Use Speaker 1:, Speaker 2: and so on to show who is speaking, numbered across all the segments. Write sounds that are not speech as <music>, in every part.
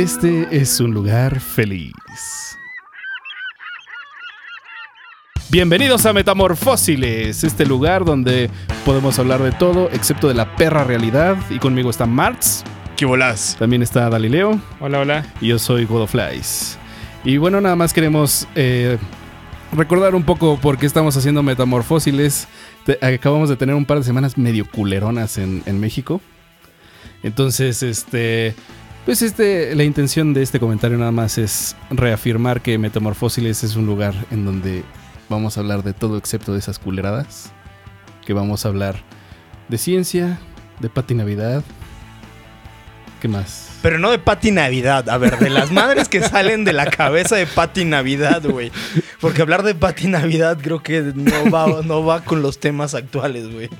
Speaker 1: Este es un lugar feliz. Bienvenidos a Metamorfósiles, este lugar donde podemos hablar de todo excepto de la perra realidad. Y conmigo está Marx,
Speaker 2: ¿Qué volás?
Speaker 1: también está Galileo
Speaker 3: Hola, hola.
Speaker 1: y yo soy Godoflies. Y bueno, nada más queremos eh, recordar un poco por qué estamos haciendo Metamorfósiles. Te- acabamos de tener un par de semanas medio culeronas en, en México. Entonces, este. Pues este, la intención de este comentario nada más es reafirmar que Metamorfósiles es un lugar en donde vamos a hablar de todo excepto de esas culeradas. Que vamos a hablar de ciencia, de Pati Navidad. ¿Qué más?
Speaker 2: Pero no de Pati Navidad. A ver, de las madres que salen de la cabeza de Pati Navidad, güey. Porque hablar de Pati Navidad creo que no va, no va con los temas actuales, güey.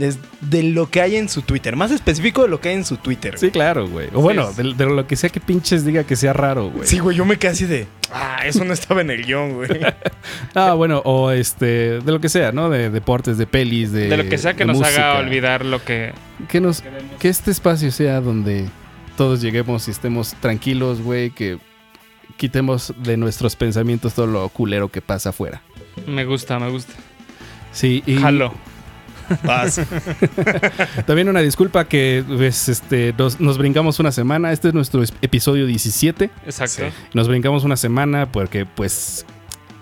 Speaker 2: Es de lo que hay en su Twitter. Más específico de lo que hay en su Twitter.
Speaker 1: Sí,
Speaker 2: güey.
Speaker 1: claro, güey. O bueno,
Speaker 3: Sí.
Speaker 1: de, de lo que sea que pinches diga que sea raro, güey.
Speaker 2: Sí, güey, yo me quedé así de. Ah, eso no estaba en el guion, güey. <laughs>
Speaker 1: Ah, bueno, o este, de lo que sea, ¿no? De deportes, de pelis, de.
Speaker 3: De lo que sea que nos
Speaker 1: música.
Speaker 3: haga olvidar lo que
Speaker 1: Que, nos,
Speaker 3: queremos.
Speaker 1: que este espacio sea donde todos lleguemos y estemos tranquilos, güey. Que quitemos de nuestros pensamientos todo lo culero que pasa afuera.
Speaker 3: Me gusta, me gusta.
Speaker 1: Sí, y
Speaker 3: Jalo.
Speaker 2: Vas. <laughs>
Speaker 1: también una disculpa que pues, este, nos, nos brincamos una semana. Este es nuestro es- episodio 17.
Speaker 3: Exacto.
Speaker 2: Sí.
Speaker 1: Nos brincamos una semana porque, pues.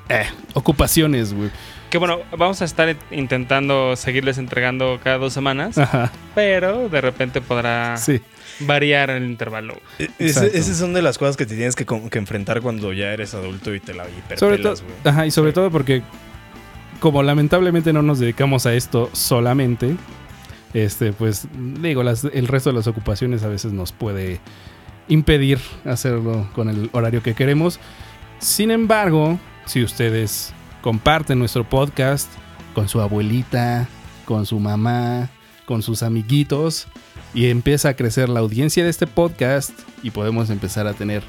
Speaker 1: Eh, ocupaciones, güey.
Speaker 3: Que bueno, vamos a estar intentando seguirles entregando cada dos semanas,
Speaker 1: Ajá,
Speaker 3: pero de repente podrá
Speaker 1: sí.
Speaker 3: variar el intervalo.
Speaker 1: Exacto.
Speaker 2: esas son de las cosas que te tienes que, enfrentar cuando ya eres adulto y te la
Speaker 1: Sobre todo,
Speaker 2: hiperpelas, güey.
Speaker 1: ajá, y sobre todo porque como lamentablemente no nos dedicamos a esto solamente, este, pues digo, el resto de las ocupaciones a veces nos puede impedir hacerlo con el horario que queremos. Sin embargo, si ustedes comparten nuestro podcast con su abuelita, con su mamá, con sus amiguitos y empieza a crecer la audiencia de este podcast y podemos empezar a tener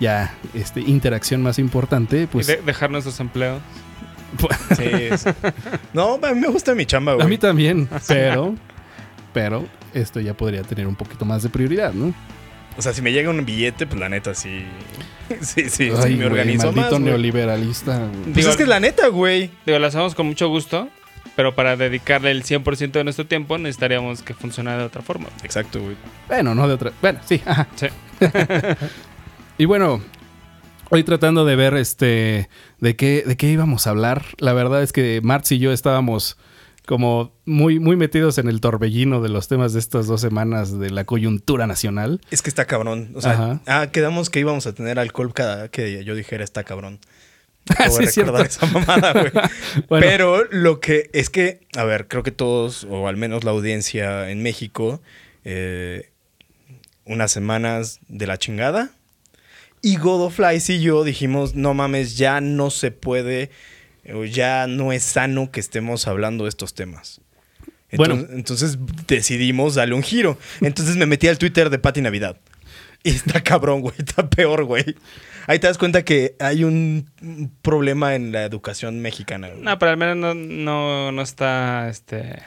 Speaker 1: ya este interacción más importante, pues
Speaker 3: dejar nuestros empleos.
Speaker 2: Sí, sí. No, a mí me gusta mi chamba, güey.
Speaker 1: a mí también, <laughs> pero pero esto ya podría tener un poquito más de prioridad, ¿no?
Speaker 2: O sea, si me llega un billete, pues la neta sí. <laughs> Sí, sí, sí, me
Speaker 1: güey,
Speaker 2: organizo más.
Speaker 1: maldito
Speaker 2: güey.
Speaker 1: neoliberalista. güey.
Speaker 2: Pues
Speaker 3: Digo-
Speaker 2: es que es la neta, güey.
Speaker 3: Digo, lo hacemos con mucho gusto, pero para dedicarle el 100% de nuestro tiempo necesitaríamos que funcionara de otra forma.
Speaker 2: Exacto, güey.
Speaker 1: Bueno, no de otra. Bueno, sí. ajá.
Speaker 3: Sí. <laughs>
Speaker 1: Y bueno, hoy tratando de ver este de qué de qué íbamos a hablar. La verdad es que Marx y yo estábamos como muy muy metidos en el torbellino de los temas de estas dos semanas de la coyuntura nacional.
Speaker 2: Es que está cabrón. O sea, ah, quedamos que íbamos a tener alcohol cada que yo dijera está cabrón.
Speaker 1: Ah, <laughs>
Speaker 2: Acabo
Speaker 1: sí,
Speaker 2: de
Speaker 1: es cierto.
Speaker 2: recordar esa mamada, güey. <laughs>
Speaker 1: Bueno,
Speaker 2: Pero lo que es que, a ver, creo que todos, o al menos la audiencia en México, eh, unas semanas de la chingada. Y Godoflies y yo dijimos, no mames, ya no se puede, o ya no es sano que estemos hablando de estos temas.
Speaker 1: Bueno.
Speaker 2: Entonces, entonces decidimos darle un giro. Entonces me metí al Twitter de Pati Navidad. Y está cabrón, güey. Está peor, güey. Ahí te das cuenta que hay un problema en la educación mexicana. güey.
Speaker 3: No, pero al menos no, no, no está, este...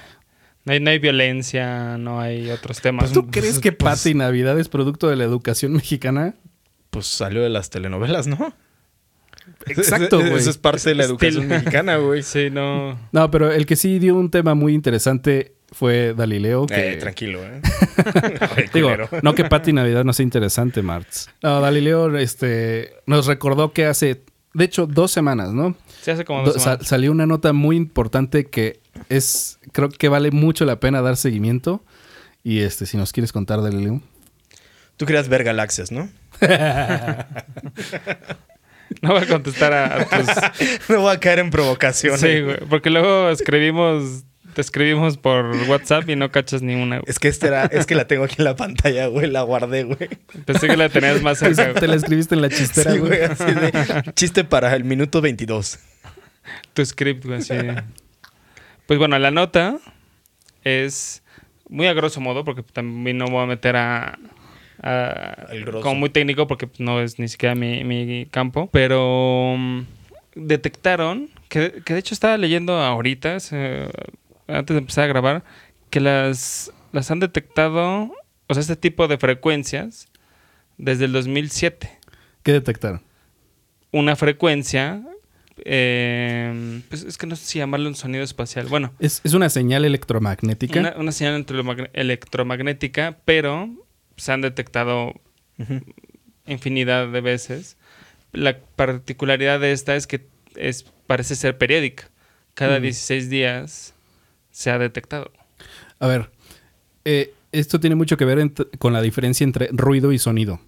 Speaker 3: No hay, no hay violencia, no hay otros temas.
Speaker 1: ¿tú crees que
Speaker 2: pues-
Speaker 1: Pati Navidad es producto de la educación mexicana?
Speaker 2: Pues salió de las telenovelas, ¿no?
Speaker 1: Exacto,
Speaker 2: Eso-
Speaker 1: güey.
Speaker 2: Eso es parte de la educación mexicana, güey.
Speaker 3: Sí, no...
Speaker 1: No, pero el que sí dio un tema muy interesante fue Galileo. Que,
Speaker 2: Eh, tranquilo, ¿eh? <laughs> Ay,
Speaker 1: Digo, no que Pati Navidad no sea interesante, Marx. No, Galileo este, nos recordó que hace, de hecho, dos semanas, ¿no?
Speaker 3: Se hace como
Speaker 1: Do-
Speaker 3: dos semanas.
Speaker 1: salió una nota muy importante que es, creo que vale mucho la pena dar seguimiento. Y este, si nos quieres contar, Galileo.
Speaker 2: Tú querías ver galaxias, ¿no? <laughs>
Speaker 3: No voy a contestar a, a tus... <laughs>
Speaker 2: No voy a caer en provocación.
Speaker 3: Sí, güey. Porque luego escribimos... Te escribimos por WhatsApp y no cachas ni una. güey.
Speaker 2: Es que este era, es que la tengo aquí en la pantalla, güey. La guardé, güey.
Speaker 3: Pensé que la tenías más cerca. güey.
Speaker 1: Te la escribiste en la chistera,
Speaker 2: Sí,
Speaker 1: güey.
Speaker 2: güey, así de chiste para el minuto 22.
Speaker 3: Tu script, güey, así. Pues bueno, la nota es muy a grosso modo, porque también no voy a meter a. a-
Speaker 2: Al grosso.
Speaker 3: como muy técnico, porque no es ni siquiera mi, mi campo. Pero mm, detectaron, que, que de hecho estaba leyendo ahorita, se- antes de empezar a grabar, que las, las han detectado, o sea, este tipo de frecuencias desde el 2007.
Speaker 1: ¿Qué detectaron?
Speaker 3: Una frecuencia, eh, pues es que no sé si llamarlo un sonido espacial. Bueno,
Speaker 1: Es, es una señal electromagnética.
Speaker 3: una, una señal electromagn- electromagnética, pero se han detectado infinidad de veces. La particularidad de esta es que es, parece ser periódica. Cada
Speaker 1: Mm.
Speaker 3: 16 días se ha detectado.
Speaker 1: A ver, eh, esto tiene mucho que ver con la diferencia entre ruido y sonido.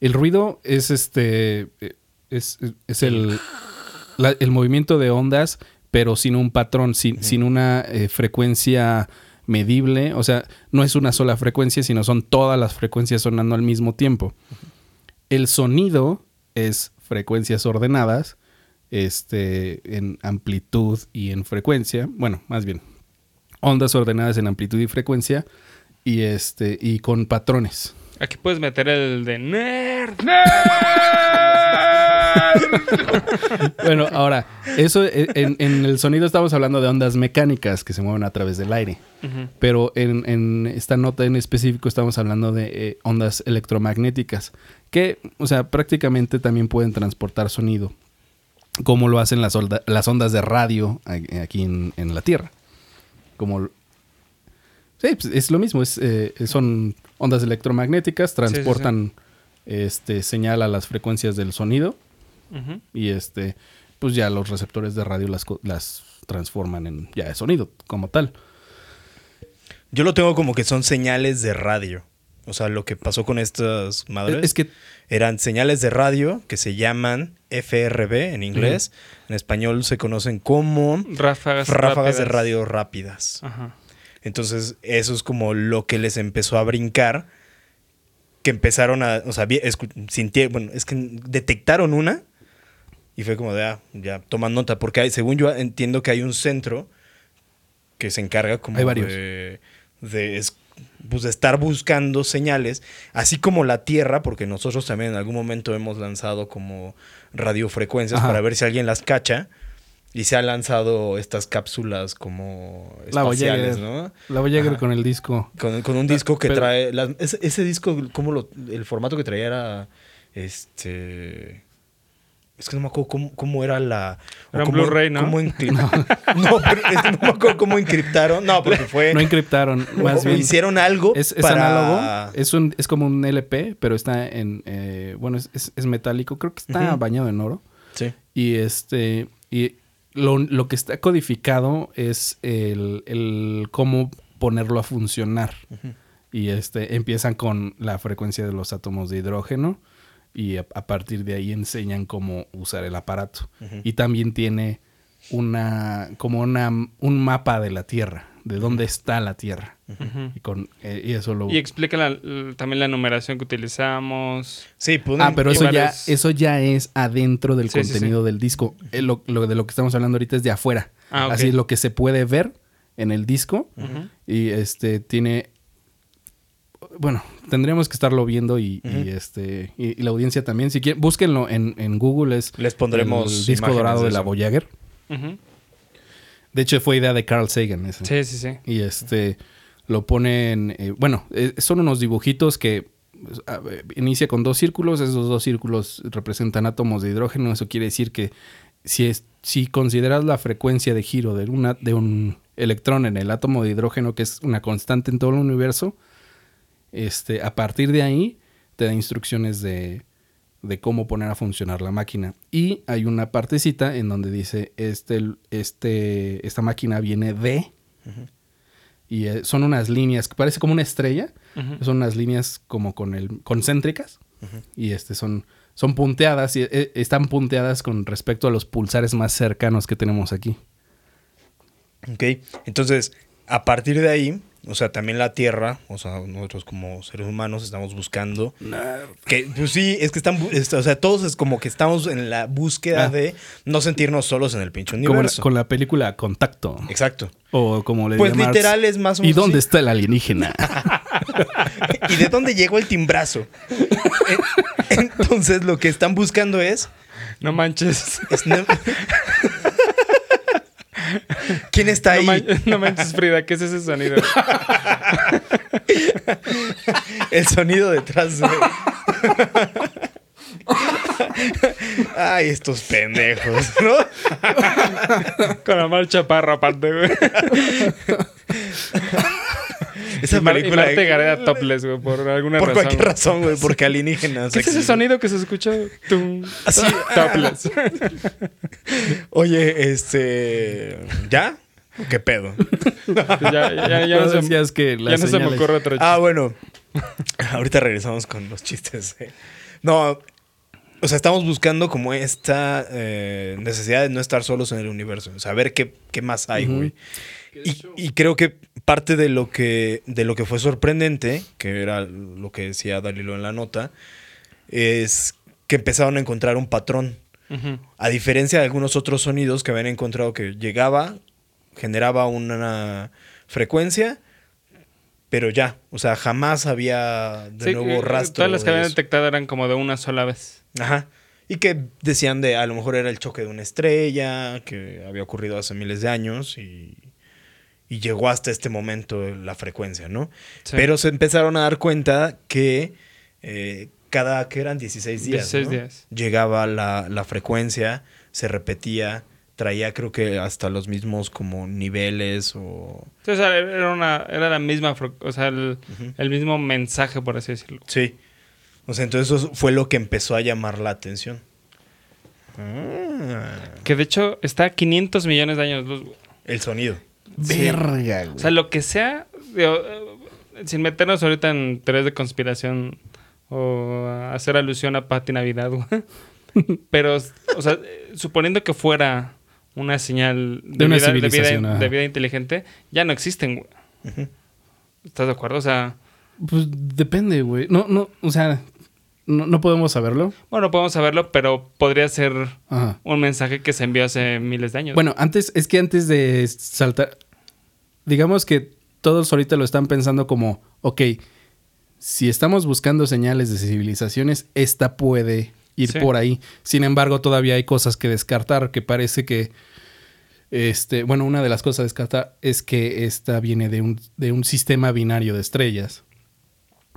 Speaker 1: El ruido es este. eh, Es, es el, la- el movimiento de ondas, pero sin un patrón, sin, sin una eh, frecuencia medible. O sea, no es una sola frecuencia, sino son todas las frecuencias sonando al mismo tiempo. El sonido es frecuencias ordenadas, este, en amplitud y en frecuencia. Bueno, más bien, ondas ordenadas en amplitud y frecuencia. Y este, y con patrones.
Speaker 3: Aquí puedes meter el de nerd. <laughs>
Speaker 1: Bueno, ahora, eso eh, en, en el sonido estamos hablando de ondas mecánicas que se mueven a través del aire. Pero en, en esta nota en específico estamos hablando de eh, ondas electromagnéticas, que, o sea, prácticamente también pueden transportar sonido, como lo hacen las, ondas de radio aquí en, en la Tierra. Como... Sí, pues, es lo mismo, es, eh, son ondas electromagnéticas,
Speaker 3: sí, sí.
Speaker 1: transportan Este, señal a las frecuencias del sonido Y este, pues ya los receptores de radio las, transforman en ya de sonido como tal.
Speaker 2: Yo lo tengo como que son señales de radio. O sea, lo que pasó con estas madres
Speaker 1: Es que
Speaker 2: eran señales de radio que se llaman FRB en inglés. En español se conocen como
Speaker 3: Ráfagas,
Speaker 2: ráfagas de radio rápidas.
Speaker 3: Ajá.
Speaker 2: Entonces, eso es como lo que les empezó a brincar. Que empezaron a. O sea, vi- escu- sintie- bueno, es que detectaron una. Y fue como de, ah, ya, toman nota. Porque hay, según yo entiendo que hay un centro que se encarga como
Speaker 1: Hay varios.
Speaker 2: de. de es- pues, de estar buscando señales. Así como la Tierra, porque nosotros también en algún momento hemos lanzado como radiofrecuencias
Speaker 1: Ajá.
Speaker 2: para ver si alguien las cacha. Y se han lanzado estas cápsulas como
Speaker 1: La
Speaker 2: espaciales,
Speaker 1: Voyager.
Speaker 2: ¿no?
Speaker 1: la Voyager
Speaker 2: Ajá.
Speaker 1: con el disco.
Speaker 2: Con, con un disco que
Speaker 1: Pero-
Speaker 2: trae. ese, ese disco, ¿cómo lo, el formato que traía era. Este. Es que no me acuerdo cómo, cómo era la.
Speaker 3: Era un
Speaker 2: cómo-
Speaker 3: Blu-ray, ¿no?
Speaker 2: cómo <laughs> encri- <laughs> no. pero es que no me acuerdo cómo encriptaron. No, porque fue.
Speaker 1: No encriptaron, más bien.
Speaker 2: hicieron algo
Speaker 1: Es, es
Speaker 2: para.
Speaker 1: análogo, es, un, es como un LP, pero está en, eh, bueno, es, es- es metálico, creo que está bañado en oro.
Speaker 2: Sí.
Speaker 1: Y este, y lo, lo que está codificado es el, el cómo ponerlo a funcionar. Y este, empiezan con la frecuencia de los átomos de hidrógeno y a, a partir de ahí enseñan cómo usar el aparato. Y también tiene una, como una, un mapa de la Tierra, de dónde está la Tierra.
Speaker 3: Ujú.
Speaker 1: Y, con, eh, y eso lo...
Speaker 3: Y explica la- también la numeración que utilizamos.
Speaker 2: Sí, pueden-
Speaker 1: Ah, pero eso ya, eso ya es adentro del
Speaker 3: Sí, sí,
Speaker 1: contenido del disco. Eh, lo, lo de lo que estamos hablando ahorita es de afuera.
Speaker 3: Ah.
Speaker 1: Así es lo que se puede ver en el disco. Y este tiene. Bueno, tendríamos que estarlo viendo y, y, este y, y la audiencia también. Si quieren, búsquenlo en, en Google. Es
Speaker 2: Les pondremos
Speaker 1: el disco dorado
Speaker 2: de
Speaker 1: de, la. Voyager. De hecho, fue idea de Carl Sagan. ese.
Speaker 3: Sí, sí, sí.
Speaker 1: Y este lo ponen, eh, bueno, eh, son unos dibujitos que pues, a ver, inicia con dos círculos, esos dos círculos representan átomos de hidrógeno, eso quiere decir que si, es, si consideras la frecuencia de giro de, una, de un electrón en el átomo de hidrógeno, que es una constante en todo el universo, este, a partir de ahí te da instrucciones de, de cómo poner a funcionar la máquina. Y hay una partecita en donde dice, este, este, esta máquina viene de... Y eh, son unas líneas que parece como una estrella. Son unas líneas como con el concéntricas. Y este son, son punteadas y eh, están punteadas con respecto a los pulsares más cercanos que tenemos aquí.
Speaker 2: Ok, entonces, a partir de ahí, o sea, también la Tierra, o sea, nosotros como seres humanos estamos buscando que, pues sí, es que están, es- o sea, todos es como que estamos en la búsqueda
Speaker 1: Ah.
Speaker 2: de no sentirnos solos en el pinche
Speaker 1: Como la-
Speaker 2: universo.
Speaker 1: con la película Contacto.
Speaker 2: Exacto.
Speaker 1: O como le
Speaker 2: Pues literal es más o
Speaker 1: ¿Y dónde está el alienígena? <laughs>
Speaker 2: ¿Y de dónde llegó el timbrazo? <laughs> En- Entonces, lo que están buscando es,
Speaker 3: No manches.
Speaker 2: es no- <laughs> <laughs> ¿Quién está
Speaker 3: No,
Speaker 2: ahí?
Speaker 3: man- no manches, Frida, ¿qué es ese sonido? <laughs>
Speaker 2: El sonido detrás de... <laughs> Ay, estos pendejos, ¿no?
Speaker 3: Con la marcha parra aparte, güey.
Speaker 2: Esa
Speaker 3: y, Mar- y
Speaker 2: película.
Speaker 3: Marta Gareda topless, güey, por alguna
Speaker 2: por
Speaker 3: razón.
Speaker 2: cualquier
Speaker 3: güey.
Speaker 2: razón, güey, porque <laughs> alienígenas.
Speaker 3: ¿Qué es ese sonido que se escucha? Tum,
Speaker 2: Así.
Speaker 3: topless. <laughs>
Speaker 2: Oye, este. ¿Ya? ¿Qué pedo?
Speaker 3: ya, ya, ya no
Speaker 1: No
Speaker 3: se,
Speaker 1: decías que
Speaker 3: ya no se me ocurre otro chiste.
Speaker 2: Ah, bueno. Ahorita regresamos con los chistes. eh. No, o sea, estamos buscando como esta eh, necesidad de no estar solos en el universo. Saber qué, qué más hay, güey. Y, y creo que parte de lo que, de lo que fue sorprendente, que era lo que decía Dalilo en la nota, es que empezaron a encontrar un patrón. A diferencia de algunos otros sonidos que habían encontrado que llegaba, generaba una frecuencia, pero ya, o sea, jamás había de
Speaker 3: Sí,
Speaker 2: nuevo
Speaker 3: eh,
Speaker 2: rastro.
Speaker 3: Todas las que habían
Speaker 2: eso.
Speaker 3: detectado eran como de una sola vez.
Speaker 2: Ajá. Y que decían de a lo mejor era el choque de una estrella, que había ocurrido hace miles de años y, y llegó hasta este momento la frecuencia, ¿no?
Speaker 3: Sí.
Speaker 2: Pero se empezaron a dar cuenta que eh, cada, que eran 16 días,
Speaker 3: 16
Speaker 2: ¿no?
Speaker 3: días.
Speaker 2: llegaba la, la frecuencia, se repetía, traía creo que hasta los mismos como niveles o...
Speaker 3: Sí, o sea, era, una, era la misma, o sea, el, el mismo mensaje, por así decirlo.
Speaker 2: Sí. O sea, entonces eso fue lo que empezó a llamar la atención. Ah,
Speaker 3: Que de hecho está a 500 millones de años luz. güey.
Speaker 2: el sonido.
Speaker 3: Sí.
Speaker 1: Verga, güey.
Speaker 3: O sea, lo que sea, digo, eh, sin meternos ahorita en teorías de conspiración o a hacer alusión a Pati Navidad, güey. <laughs> Pero, o sea, eh, suponiendo que fuera una señal de,
Speaker 1: De una
Speaker 3: vida, de, vida,
Speaker 1: civilización, ajá.
Speaker 3: de vida inteligente, ya no existen, güey. ¿Estás de acuerdo? O sea,
Speaker 1: Pues depende, güey. No, no, o sea, no, no podemos saberlo.
Speaker 3: bueno, no podemos saberlo, pero podría ser
Speaker 1: Ajá.
Speaker 3: un mensaje que se envió hace miles de años.
Speaker 1: Bueno, antes, es que antes de saltar, digamos que todos ahorita lo están pensando como, ok, si estamos buscando señales de civilizaciones, esta puede ir
Speaker 3: Sí.
Speaker 1: por ahí. Sin embargo, todavía hay cosas que descartar, que parece que, este, bueno, una de las cosas a descartar es que esta viene de un, de un sistema binario de estrellas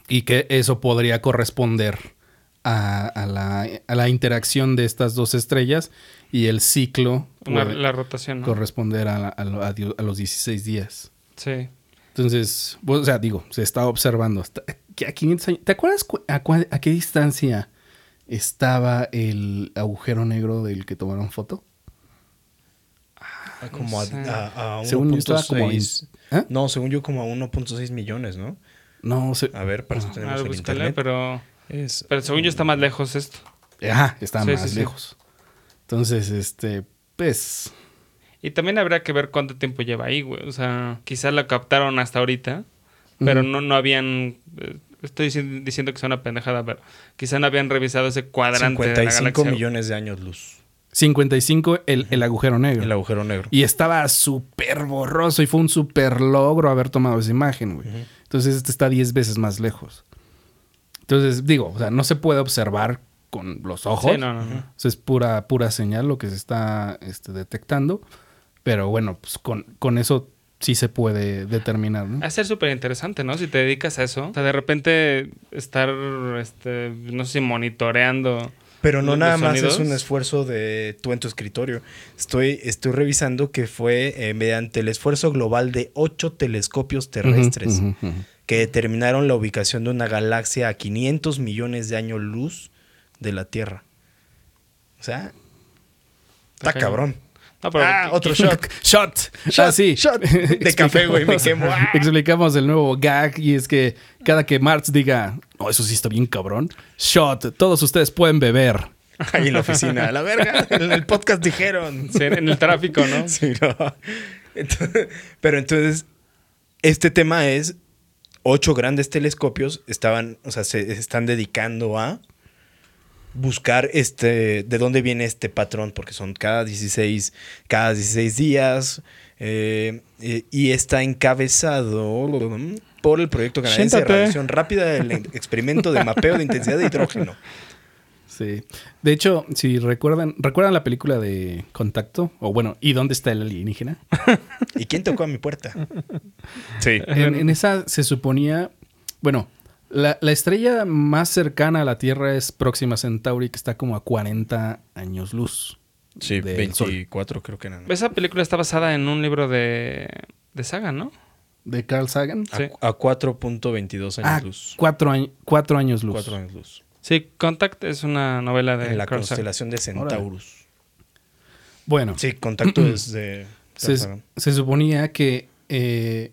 Speaker 1: y que eso podría corresponder a, a la, a la interacción de estas dos estrellas y el ciclo
Speaker 3: Una- la rotación, ¿no?
Speaker 1: corresponder a, a los 16 días.
Speaker 3: Sí.
Speaker 1: Entonces, o sea, digo, se está observando. Que a 500 años- ¿Te acuerdas cu- a, cua- a qué distancia estaba el agujero negro del que tomaron foto?
Speaker 2: Ah, Como a,
Speaker 3: sé.
Speaker 2: a, a
Speaker 1: Según yo estaba como en-
Speaker 2: 1.6.
Speaker 1: ¿Ah?
Speaker 2: No, según yo como a 1.6 millones, ¿no?
Speaker 1: No, se-
Speaker 2: A ver, para eso
Speaker 1: Ah,
Speaker 2: tenemos
Speaker 3: A ver,
Speaker 2: el internet.
Speaker 3: pero,
Speaker 2: Es-
Speaker 3: pero según yo está más lejos esto.
Speaker 1: Ajá, está
Speaker 3: Sí,
Speaker 1: más
Speaker 3: sí, sí.
Speaker 1: lejos. Entonces, este, pues,
Speaker 3: Y también habría que ver cuánto tiempo lleva ahí, güey. O sea, quizás lo captaron hasta ahorita, pero no, no habían... eh, Estoy dici- diciendo que es una pendejada, pero quizás no habían revisado ese cuadrante de la
Speaker 2: 55
Speaker 3: galaxia.
Speaker 2: millones de años luz.
Speaker 1: 55 el, el agujero negro.
Speaker 2: El agujero negro.
Speaker 1: Y estaba súper borroso y fue un súper logro haber tomado esa imagen, güey. Entonces este está 10 veces más lejos. Entonces, digo, o sea, no se puede observar con los ojos.
Speaker 3: Sí, no, no, no.
Speaker 1: O sea, es pura, pura señal lo que se está este, detectando. Pero bueno, pues con, con eso sí se puede determinar, ¿no?
Speaker 3: Va a ser súper interesante, ¿no? Si te dedicas a eso. O sea, de repente estar, este, no sé si monitoreando.
Speaker 2: Pero no
Speaker 3: los-
Speaker 2: nada
Speaker 3: los
Speaker 2: más es un esfuerzo de tú en tu escritorio. Estoy, estoy revisando que fue eh, mediante el esfuerzo global de ocho telescopios terrestres. Que determinaron la ubicación de una galaxia a 500 millones de años luz de la Tierra. O sea, está cabrón.
Speaker 3: No, pero
Speaker 2: Ah, otro shot.
Speaker 1: Shot. <laughs>
Speaker 2: Shot,
Speaker 1: ah, sí.
Speaker 2: shot de <laughs> café, güey, me quemo. <laughs> Ah.
Speaker 1: Explicamos el nuevo gag y es que cada que Marx diga, no, eso sí está bien cabrón. Shot. Todos ustedes pueden beber.
Speaker 2: Ahí en la oficina, a la verga. En el podcast dijeron.
Speaker 3: sí, en el tráfico, ¿no?
Speaker 2: Sí, no. Entonces- pero entonces, este tema es ocho grandes telescopios estaban, o sea, se están dedicando a buscar este, de dónde viene este patrón, porque son cada 16, cada 16 días, eh, eh, y está encabezado por el proyecto canadiense de
Speaker 3: Siéntate.
Speaker 2: radiación rápida del <laughs> experimento de mapeo de intensidad de hidrógeno.
Speaker 1: Sí. De hecho, si recuerdan, ¿recuerdan la película de Contacto? O bueno, ¿y dónde está el alienígena? <laughs>
Speaker 2: ¿Y quién tocó a mi puerta? Sí.
Speaker 1: En, en esa se suponía, bueno, La, la estrella más cercana a la Tierra es Próxima Centauri, que está como a 40 años luz.
Speaker 2: Sí,
Speaker 1: del Sol.
Speaker 2: 24 creo que eran.
Speaker 3: Esa película está basada en un libro de, de saga, ¿no?
Speaker 1: ¿De Carl Sagan?
Speaker 2: A,
Speaker 3: Sí.
Speaker 2: a 4.22 años
Speaker 1: Ah,
Speaker 2: luz.
Speaker 1: cuatro, año- cuatro años luz.
Speaker 2: 4 años luz.
Speaker 3: Sí, Contact es una novela de
Speaker 2: En la
Speaker 3: Carl Sagan.
Speaker 2: constelación de Centaurus.
Speaker 1: Bueno,
Speaker 2: Sí, contacto <clears throat> es de.
Speaker 1: se, se suponía que... eh,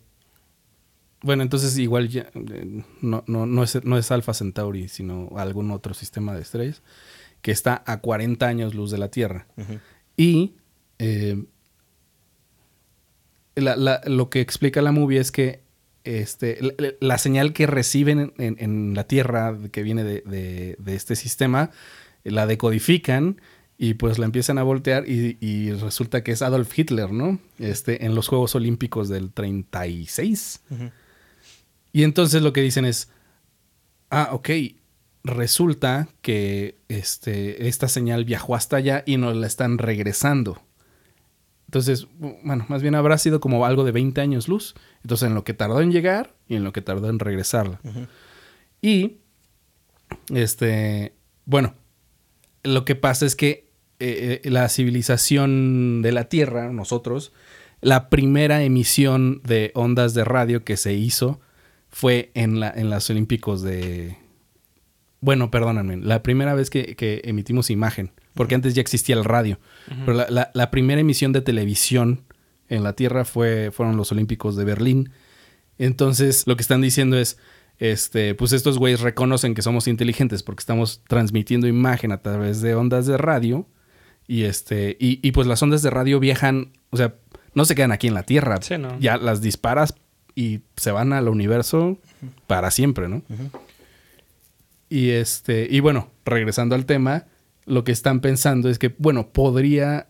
Speaker 1: bueno, entonces igual ya, eh, no, no, no, es, no es Alpha Centauri, sino algún otro sistema de estrellas, que está a 40 años luz de la Tierra. Y eh, la- la- lo que explica la movie es que este, la, señal que reciben en, en la Tierra, que viene de, de- de este sistema, la decodifican y pues la empiezan a voltear y, y resulta que es Adolf Hitler, ¿no? Este, en los Juegos Olímpicos del 36.
Speaker 2: Ujú.
Speaker 1: Y entonces lo que dicen es, ah, ok, resulta que este, esta señal viajó hasta allá y nos la están regresando. Entonces, bueno, más bien habrá sido como algo de 20 años luz. Entonces, en lo que tardó en llegar y en lo que tardó en regresarla. Y, este, bueno, lo que pasa es que eh, eh, la civilización de la Tierra, nosotros, la primera emisión de ondas de radio que se hizo fue en, la, en los Olímpicos de... Bueno, perdónenme, la primera vez que, que emitimos imagen, porque antes ya existía el radio, pero la, la- la primera emisión de televisión en la Tierra fue, fueron los Olímpicos de Berlín. Entonces, lo que están diciendo es, este, pues estos güeyes reconocen que somos inteligentes porque estamos transmitiendo imagen a través de ondas de radio. Y este, y, y pues las ondas de radio viajan, o sea, no se quedan aquí en la Tierra.
Speaker 3: Sí, no.
Speaker 1: Ya las disparas y se van al universo para siempre, ¿no? Y este, y bueno, regresando al tema, lo que están pensando es que, bueno, podría.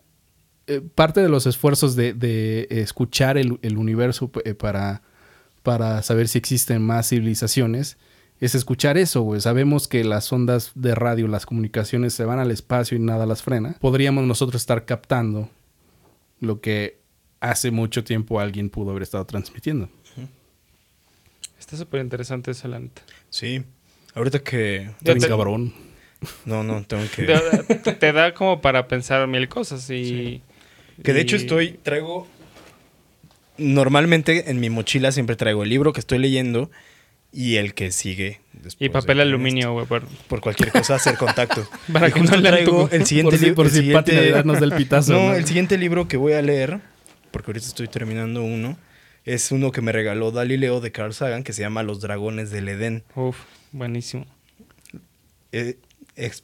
Speaker 1: Eh, parte de los esfuerzos de, de escuchar el, el universo eh, para, para saber si existen más civilizaciones es escuchar eso, güey. Sabemos que las ondas de radio, las comunicaciones se van al espacio y nada las frena. Podríamos nosotros estar captando lo que hace mucho tiempo alguien pudo haber estado transmitiendo.
Speaker 3: Está súper interesante esa la neta.
Speaker 2: Sí. Ahorita que.
Speaker 3: Te-
Speaker 1: cabrón. <laughs>
Speaker 2: No, no, tengo que.
Speaker 3: Te, te da como para pensar mil cosas y...
Speaker 2: Que de hecho estoy, traigo, normalmente en mi mochila siempre traigo el libro que estoy leyendo y el que sigue. después
Speaker 3: Y papel
Speaker 2: de-
Speaker 3: aluminio, güey. por-
Speaker 2: Por cualquier cosa hacer contacto. <laughs>
Speaker 3: Para
Speaker 2: Y
Speaker 3: que no
Speaker 2: traigo
Speaker 3: tu-
Speaker 2: el siguiente
Speaker 1: por si,
Speaker 2: libro.
Speaker 1: por
Speaker 2: el
Speaker 1: si
Speaker 2: siguiente-
Speaker 1: nos da el pitazo. <laughs>
Speaker 2: No,
Speaker 1: ¿no?
Speaker 2: el siguiente libro que voy a leer, porque ahorita estoy terminando uno, es uno que me regaló Dalileo de Carl Sagan que se llama Los Dragones del Edén.
Speaker 3: Uf, buenísimo.
Speaker 2: Eh,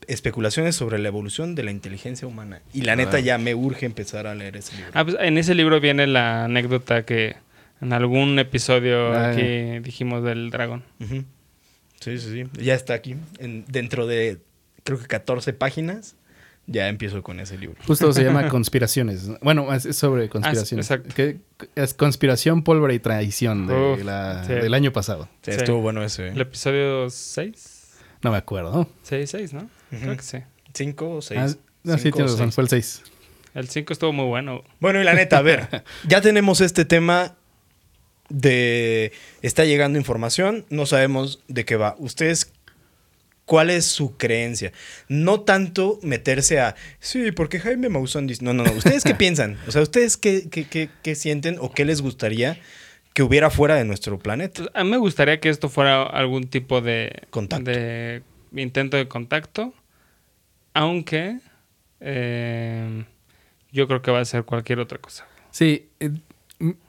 Speaker 2: especulaciones sobre la evolución de la inteligencia humana. Y la neta
Speaker 1: Ah.
Speaker 2: ya me urge empezar a leer ese libro.
Speaker 3: Ah, pues en ese libro viene la anécdota que en algún episodio
Speaker 1: Ah.
Speaker 3: aquí dijimos del dragón.
Speaker 2: Sí, sí, sí. Ya está aquí. En- dentro de, creo que 14 páginas, ya empiezo con ese libro.
Speaker 1: Justo se llama <laughs> Conspiraciones. Bueno, es es sobre conspiraciones.
Speaker 3: exacto.
Speaker 1: Que- es Conspiración, pólvora y traición de
Speaker 3: Uf,
Speaker 1: la-
Speaker 3: sí.
Speaker 1: del año pasado.
Speaker 2: Sí,
Speaker 3: Sí.
Speaker 2: Estuvo bueno ese.
Speaker 3: El episodio 6.
Speaker 1: No me acuerdo.
Speaker 3: 6, 6, ¿no? Creo que sí.
Speaker 2: ¿Cinco o seis?
Speaker 1: Ah, no, sí, tienes razón,
Speaker 2: seis.
Speaker 1: fue el 6.
Speaker 3: El 5 estuvo muy bueno.
Speaker 2: Bueno, y la neta, a ver, <laughs> ya tenemos este tema de... Está llegando información, no sabemos de qué va. Ustedes, ¿cuál es su creencia? No tanto meterse a, sí, porque Jaime Maussan dice... No, no, no. ¿Ustedes qué <laughs> piensan? O sea, ¿ustedes qué, qué, qué- qué sienten o qué les gustaría que hubiera fuera de nuestro planeta?
Speaker 3: A mí me gustaría que esto fuera algún tipo de
Speaker 2: Contacto.
Speaker 3: de intento de contacto, aunque eh, yo creo que va a ser cualquier otra cosa.
Speaker 1: Sí, eh,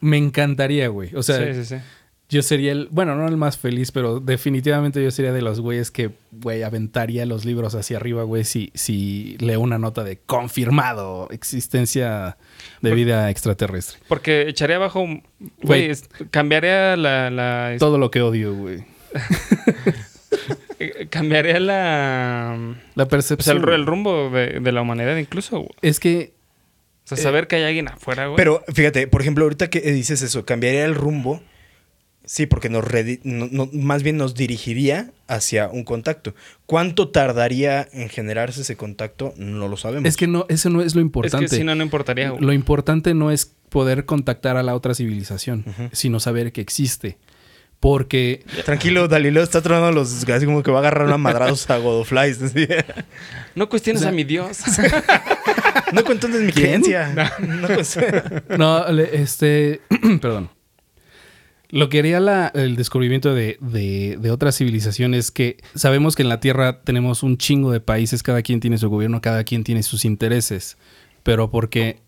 Speaker 1: me encantaría, güey. O sea,
Speaker 3: sí, sí, sí.
Speaker 1: Yo sería el, bueno, no el más feliz, pero definitivamente yo sería de los güeyes que, güey, aventaría los libros hacia arriba, güey, si, si leo una nota de confirmado existencia de
Speaker 3: Por-
Speaker 1: vida extraterrestre.
Speaker 3: Porque echaría abajo, un-
Speaker 1: Güey.
Speaker 3: güey, es- cambiaría la, la
Speaker 1: Todo lo que odio, güey. <laughs>
Speaker 3: eh, cambiaría la
Speaker 1: La
Speaker 3: pues
Speaker 1: percepción.
Speaker 3: el, ru- el rumbo de, de la humanidad incluso. güey.
Speaker 1: Es que
Speaker 3: O sea,
Speaker 1: Eh,
Speaker 3: saber que hay alguien afuera, güey.
Speaker 2: Pero fíjate, por ejemplo, ahorita que dices eso, cambiaría el rumbo. Sí, porque nos redi- no- no- más bien nos dirigiría hacia un contacto. ¿Cuánto tardaría en generarse ese contacto? No lo sabemos.
Speaker 1: Es que no, eso no es lo
Speaker 3: es
Speaker 1: importante.
Speaker 3: que si no, no importaría.
Speaker 1: Lo importante no es poder contactar a la otra civilización, sino saber que existe. Porque
Speaker 2: Tranquilo, Dalilo está tronando los. Así como que va a agarrar una madrados a Godoflies. <laughs> así.
Speaker 3: No cuestiones
Speaker 1: O sea-
Speaker 3: a mi Dios. <laughs>
Speaker 2: No entonces mi creencia. No,
Speaker 1: No, <laughs> le- este. <clears throat> perdón. Lo que haría el descubrimiento de, de- de otras civilizaciones que sabemos que en la Tierra tenemos un chingo de países, cada quien tiene su gobierno, cada quien tiene sus intereses, pero porque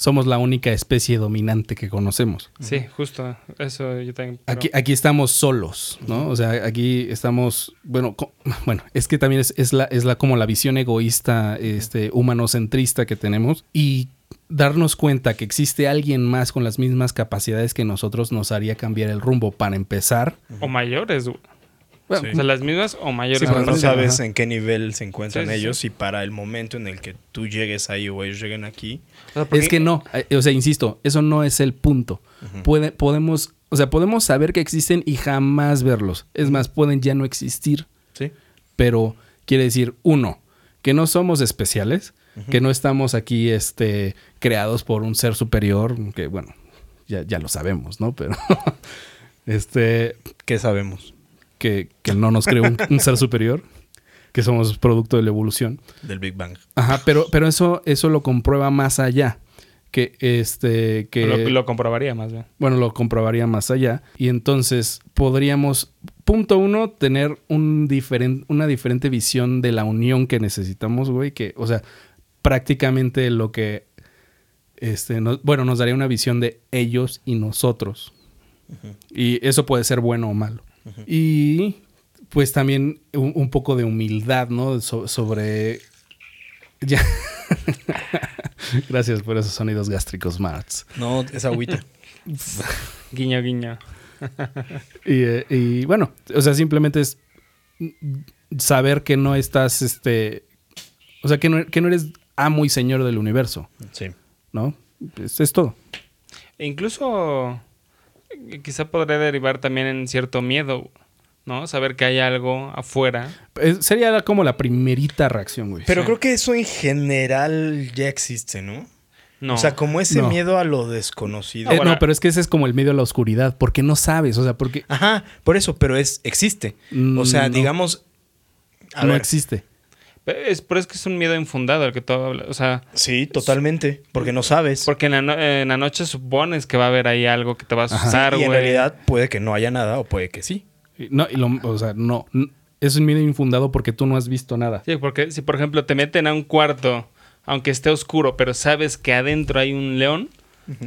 Speaker 1: somos la única especie dominante que conocemos.
Speaker 3: Sí, justo. Eso yo también. pero-
Speaker 1: Aquí, aquí estamos solos, ¿no? O sea, aquí estamos, bueno, <laughs> bueno, es que también es, es la, es la como la visión egoísta, este, humanocentrista que tenemos y darnos cuenta que existe alguien más con las mismas capacidades que nosotros nos haría cambiar el rumbo para empezar.
Speaker 3: O mayores,
Speaker 1: Bueno,
Speaker 3: O sea, las mismas o mayores.
Speaker 2: sí, pero no
Speaker 1: Ajá.
Speaker 2: sabes en qué nivel se encuentran
Speaker 3: Sí,
Speaker 2: ellos
Speaker 3: sí.
Speaker 2: y para el momento en el que tú llegues ahí o ellos lleguen aquí.
Speaker 3: O sea, porque-
Speaker 1: Es que no, eh, o sea, insisto, eso no es el punto. Puede, podemos, o sea, podemos saber que existen y jamás verlos. Es más, pueden ya no existir.
Speaker 2: Sí.
Speaker 1: pero quiere decir, uno, que no somos especiales, que no estamos aquí este, creados por un ser superior, que bueno, ya, ya lo sabemos, ¿no? Pero <laughs> este,
Speaker 2: ¿Qué sabemos
Speaker 1: que, que no nos creó un, un ser superior, que somos producto de la evolución.
Speaker 2: del Big Bang?
Speaker 1: Ajá, pero, pero eso, eso lo comprueba más allá. Que este, que
Speaker 3: Lo, lo comprobaría más bien.
Speaker 1: bueno, lo comprobaría más allá. Y entonces podríamos, punto uno, tener un diferen- una diferente visión de la unión que necesitamos, güey. Que, o sea, prácticamente lo que, este, bueno, nos daría una visión de ellos y nosotros. Y eso puede ser bueno o malo. Y pues también un, un poco de humildad, ¿no? So- sobre... Ya. <laughs> Gracias por esos sonidos gástricos, Marts.
Speaker 2: No, es agüita. <laughs>
Speaker 3: Guiño, guiño.
Speaker 1: Y, eh, y, bueno, o sea, simplemente es saber que no estás, este, o sea, que no, que no eres amo y señor del universo,
Speaker 2: Sí.
Speaker 1: ¿no? Es, es todo.
Speaker 3: E incluso quizá podría derivar también en cierto miedo, ¿no? Saber que hay algo afuera.
Speaker 1: Es- sería como la primerita reacción, güey.
Speaker 2: Pero
Speaker 3: Sí.
Speaker 2: creo que eso en general ya existe, ¿no?
Speaker 3: No.
Speaker 2: O sea, como ese
Speaker 1: No.
Speaker 2: miedo a lo desconocido.
Speaker 1: Eh, no, pero es que ese es como el medio a la oscuridad, porque no sabes, o sea, porque
Speaker 2: Ajá, por eso, pero es existe. O sea,
Speaker 1: Mm, no.
Speaker 2: digamos. A
Speaker 1: no
Speaker 2: ver,
Speaker 1: existe.
Speaker 3: Pero es, pero es que es un miedo infundado el que tú hablas. O sea,
Speaker 2: Sí, totalmente. Porque no sabes.
Speaker 3: porque en la, no- en la noche supones que va a haber ahí algo que te va a
Speaker 1: Ajá.
Speaker 3: asustar,
Speaker 2: y en realidad puede que no haya nada o puede que sí.
Speaker 1: No, y lo- o sea, no, es un miedo infundado porque tú no has visto nada.
Speaker 3: Sí, porque si por ejemplo te meten a un cuarto, aunque esté oscuro, pero sabes que adentro hay un león,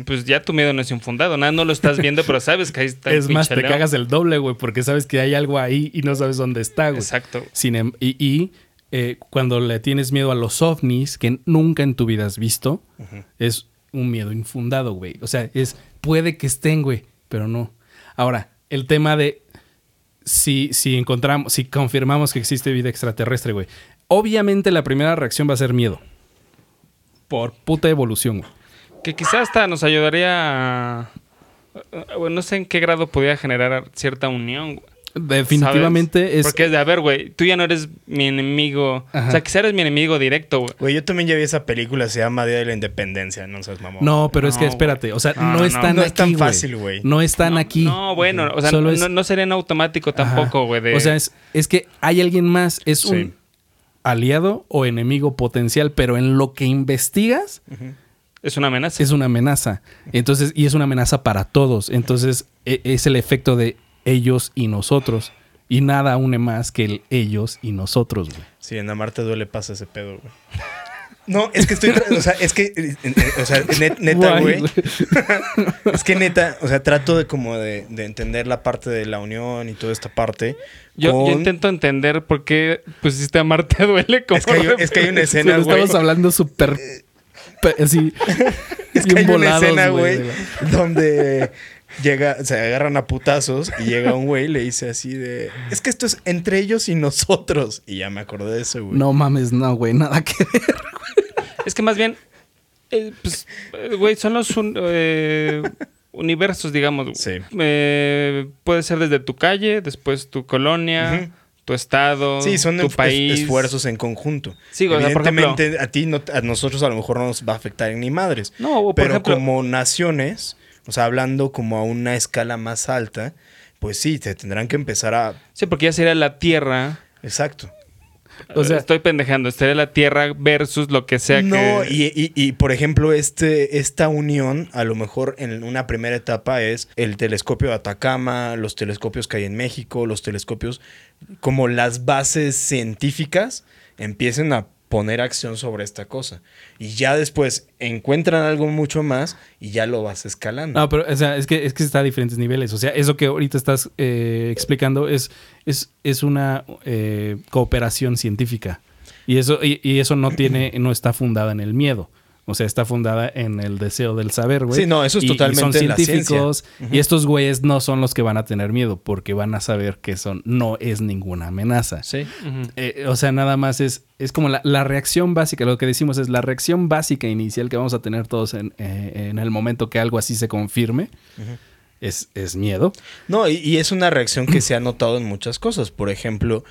Speaker 3: pues ya tu miedo no es infundado. Nada, no lo estás viendo, pero sabes que ahí está el
Speaker 1: Es más, te
Speaker 3: león.
Speaker 1: cagas el doble, güey, porque sabes que hay algo ahí y no sabes dónde está, güey.
Speaker 3: Exacto.
Speaker 1: Sin em- y y, eh, cuando le tienes miedo a los ovnis que nunca en tu vida has visto, es un miedo infundado, güey. O sea, es puede que estén, güey, pero no. Ahora, el tema de si, si encontramos, si confirmamos que existe vida extraterrestre, güey. Obviamente la primera reacción va a ser miedo. Por puta evolución, güey.
Speaker 3: Que quizás hasta nos ayudaría a... Bueno, no sé en qué grado podría generar cierta unión.
Speaker 1: Definitivamente
Speaker 3: ¿Sabes?
Speaker 1: es.
Speaker 3: Porque es de, a ver, güey, tú ya no eres mi enemigo.
Speaker 1: Ajá.
Speaker 3: O sea, quizás eres mi enemigo directo, güey.
Speaker 2: Güey, yo también ya vi esa película, se llama Día de la Independencia, no seas mamón.
Speaker 1: No, pero es que espérate, o sea,
Speaker 3: No,
Speaker 1: no,
Speaker 3: no, no.
Speaker 1: están
Speaker 2: No
Speaker 1: aquí.
Speaker 2: es tan fácil, güey.
Speaker 1: No están
Speaker 3: no,
Speaker 1: aquí.
Speaker 3: No, bueno, o sea,
Speaker 1: Solo
Speaker 3: no,
Speaker 1: es-
Speaker 3: no- no sería en automático
Speaker 1: Ajá.
Speaker 3: tampoco, güey. de-
Speaker 1: O sea, es, es que hay alguien más, es
Speaker 2: Sí.
Speaker 1: un aliado o enemigo potencial, pero en lo que investigas
Speaker 3: es una amenaza.
Speaker 1: es una amenaza. Entonces, y es una amenaza para todos. Entonces, e- es el efecto de ellos y nosotros. Y nada une más que el ellos y nosotros, güey.
Speaker 2: Sí, en Amarte duele pasa ese pedo, güey. No, es que estoy. o sea, es que. eh, eh, o sea, net- neta, güey. Es que neta, o sea, trato de como de, de entender la parte de la unión y toda esta parte.
Speaker 3: Yo, intento entender por qué pusiste a Marte duele como
Speaker 2: Es que hay, es que hay una escena, güey.
Speaker 1: estamos hablando súper... pe- Así, <laughs>
Speaker 2: Es que hay una
Speaker 1: volados,
Speaker 2: escena,
Speaker 1: güey,
Speaker 2: donde llega, se agarran a putazos y llega un güey y le dice así de, es que esto es entre ellos y nosotros. Y ya me acordé de eso, güey.
Speaker 1: No mames, no, güey, nada que ver.
Speaker 3: Es que más bien, eh, pues, eh, güey, son los un- eh, universos, digamos.
Speaker 2: Sí.
Speaker 3: Eh, puede ser desde tu calle, después tu colonia, tu estado,
Speaker 2: Sí, son
Speaker 3: tu
Speaker 2: es-
Speaker 3: país.
Speaker 2: esfuerzos en conjunto.
Speaker 3: Sí, o sea, por
Speaker 2: Evidentemente, a ti, no, a nosotros a lo mejor no nos va a afectar en ni madres.
Speaker 3: No, o por
Speaker 2: pero
Speaker 3: ejemplo,
Speaker 2: como naciones, o sea, hablando como a una escala más alta, pues sí, te tendrán que empezar a...
Speaker 3: Sí, porque ya sería la Tierra.
Speaker 2: Exacto.
Speaker 1: O sea-
Speaker 3: estoy pendejando. Sería la Tierra versus lo que sea
Speaker 2: no,
Speaker 3: que.
Speaker 2: y, y- y, por ejemplo, este, esta unión, a lo mejor en una primera etapa es el telescopio de Atacama, los telescopios que hay en México, los telescopios, como las bases científicas empiecen a poner acción sobre esta cosa. Y ya después encuentran algo mucho más y ya lo vas escalando.
Speaker 1: No, pero o sea, es que es que está a diferentes niveles. O sea, eso que ahorita estás eh, explicando es, es, es una eh, cooperación científica. Y eso, y, y eso no tiene, no está fundada en el miedo. O sea, está fundada en el deseo del saber, güey.
Speaker 2: Sí, no, eso es
Speaker 1: Y- y
Speaker 2: totalmente
Speaker 1: son
Speaker 2: la
Speaker 1: científicos. Y estos güeyes no son los que van a tener miedo, porque van a saber que son, no es ninguna amenaza.
Speaker 2: Sí.
Speaker 1: Eh, o sea, nada más es, es como la, la reacción básica, lo que decimos es la reacción básica inicial que vamos a tener todos en, eh, en el momento que algo así se confirme. es, es miedo.
Speaker 2: No, y, y es una reacción que se ha notado en muchas cosas. Por ejemplo,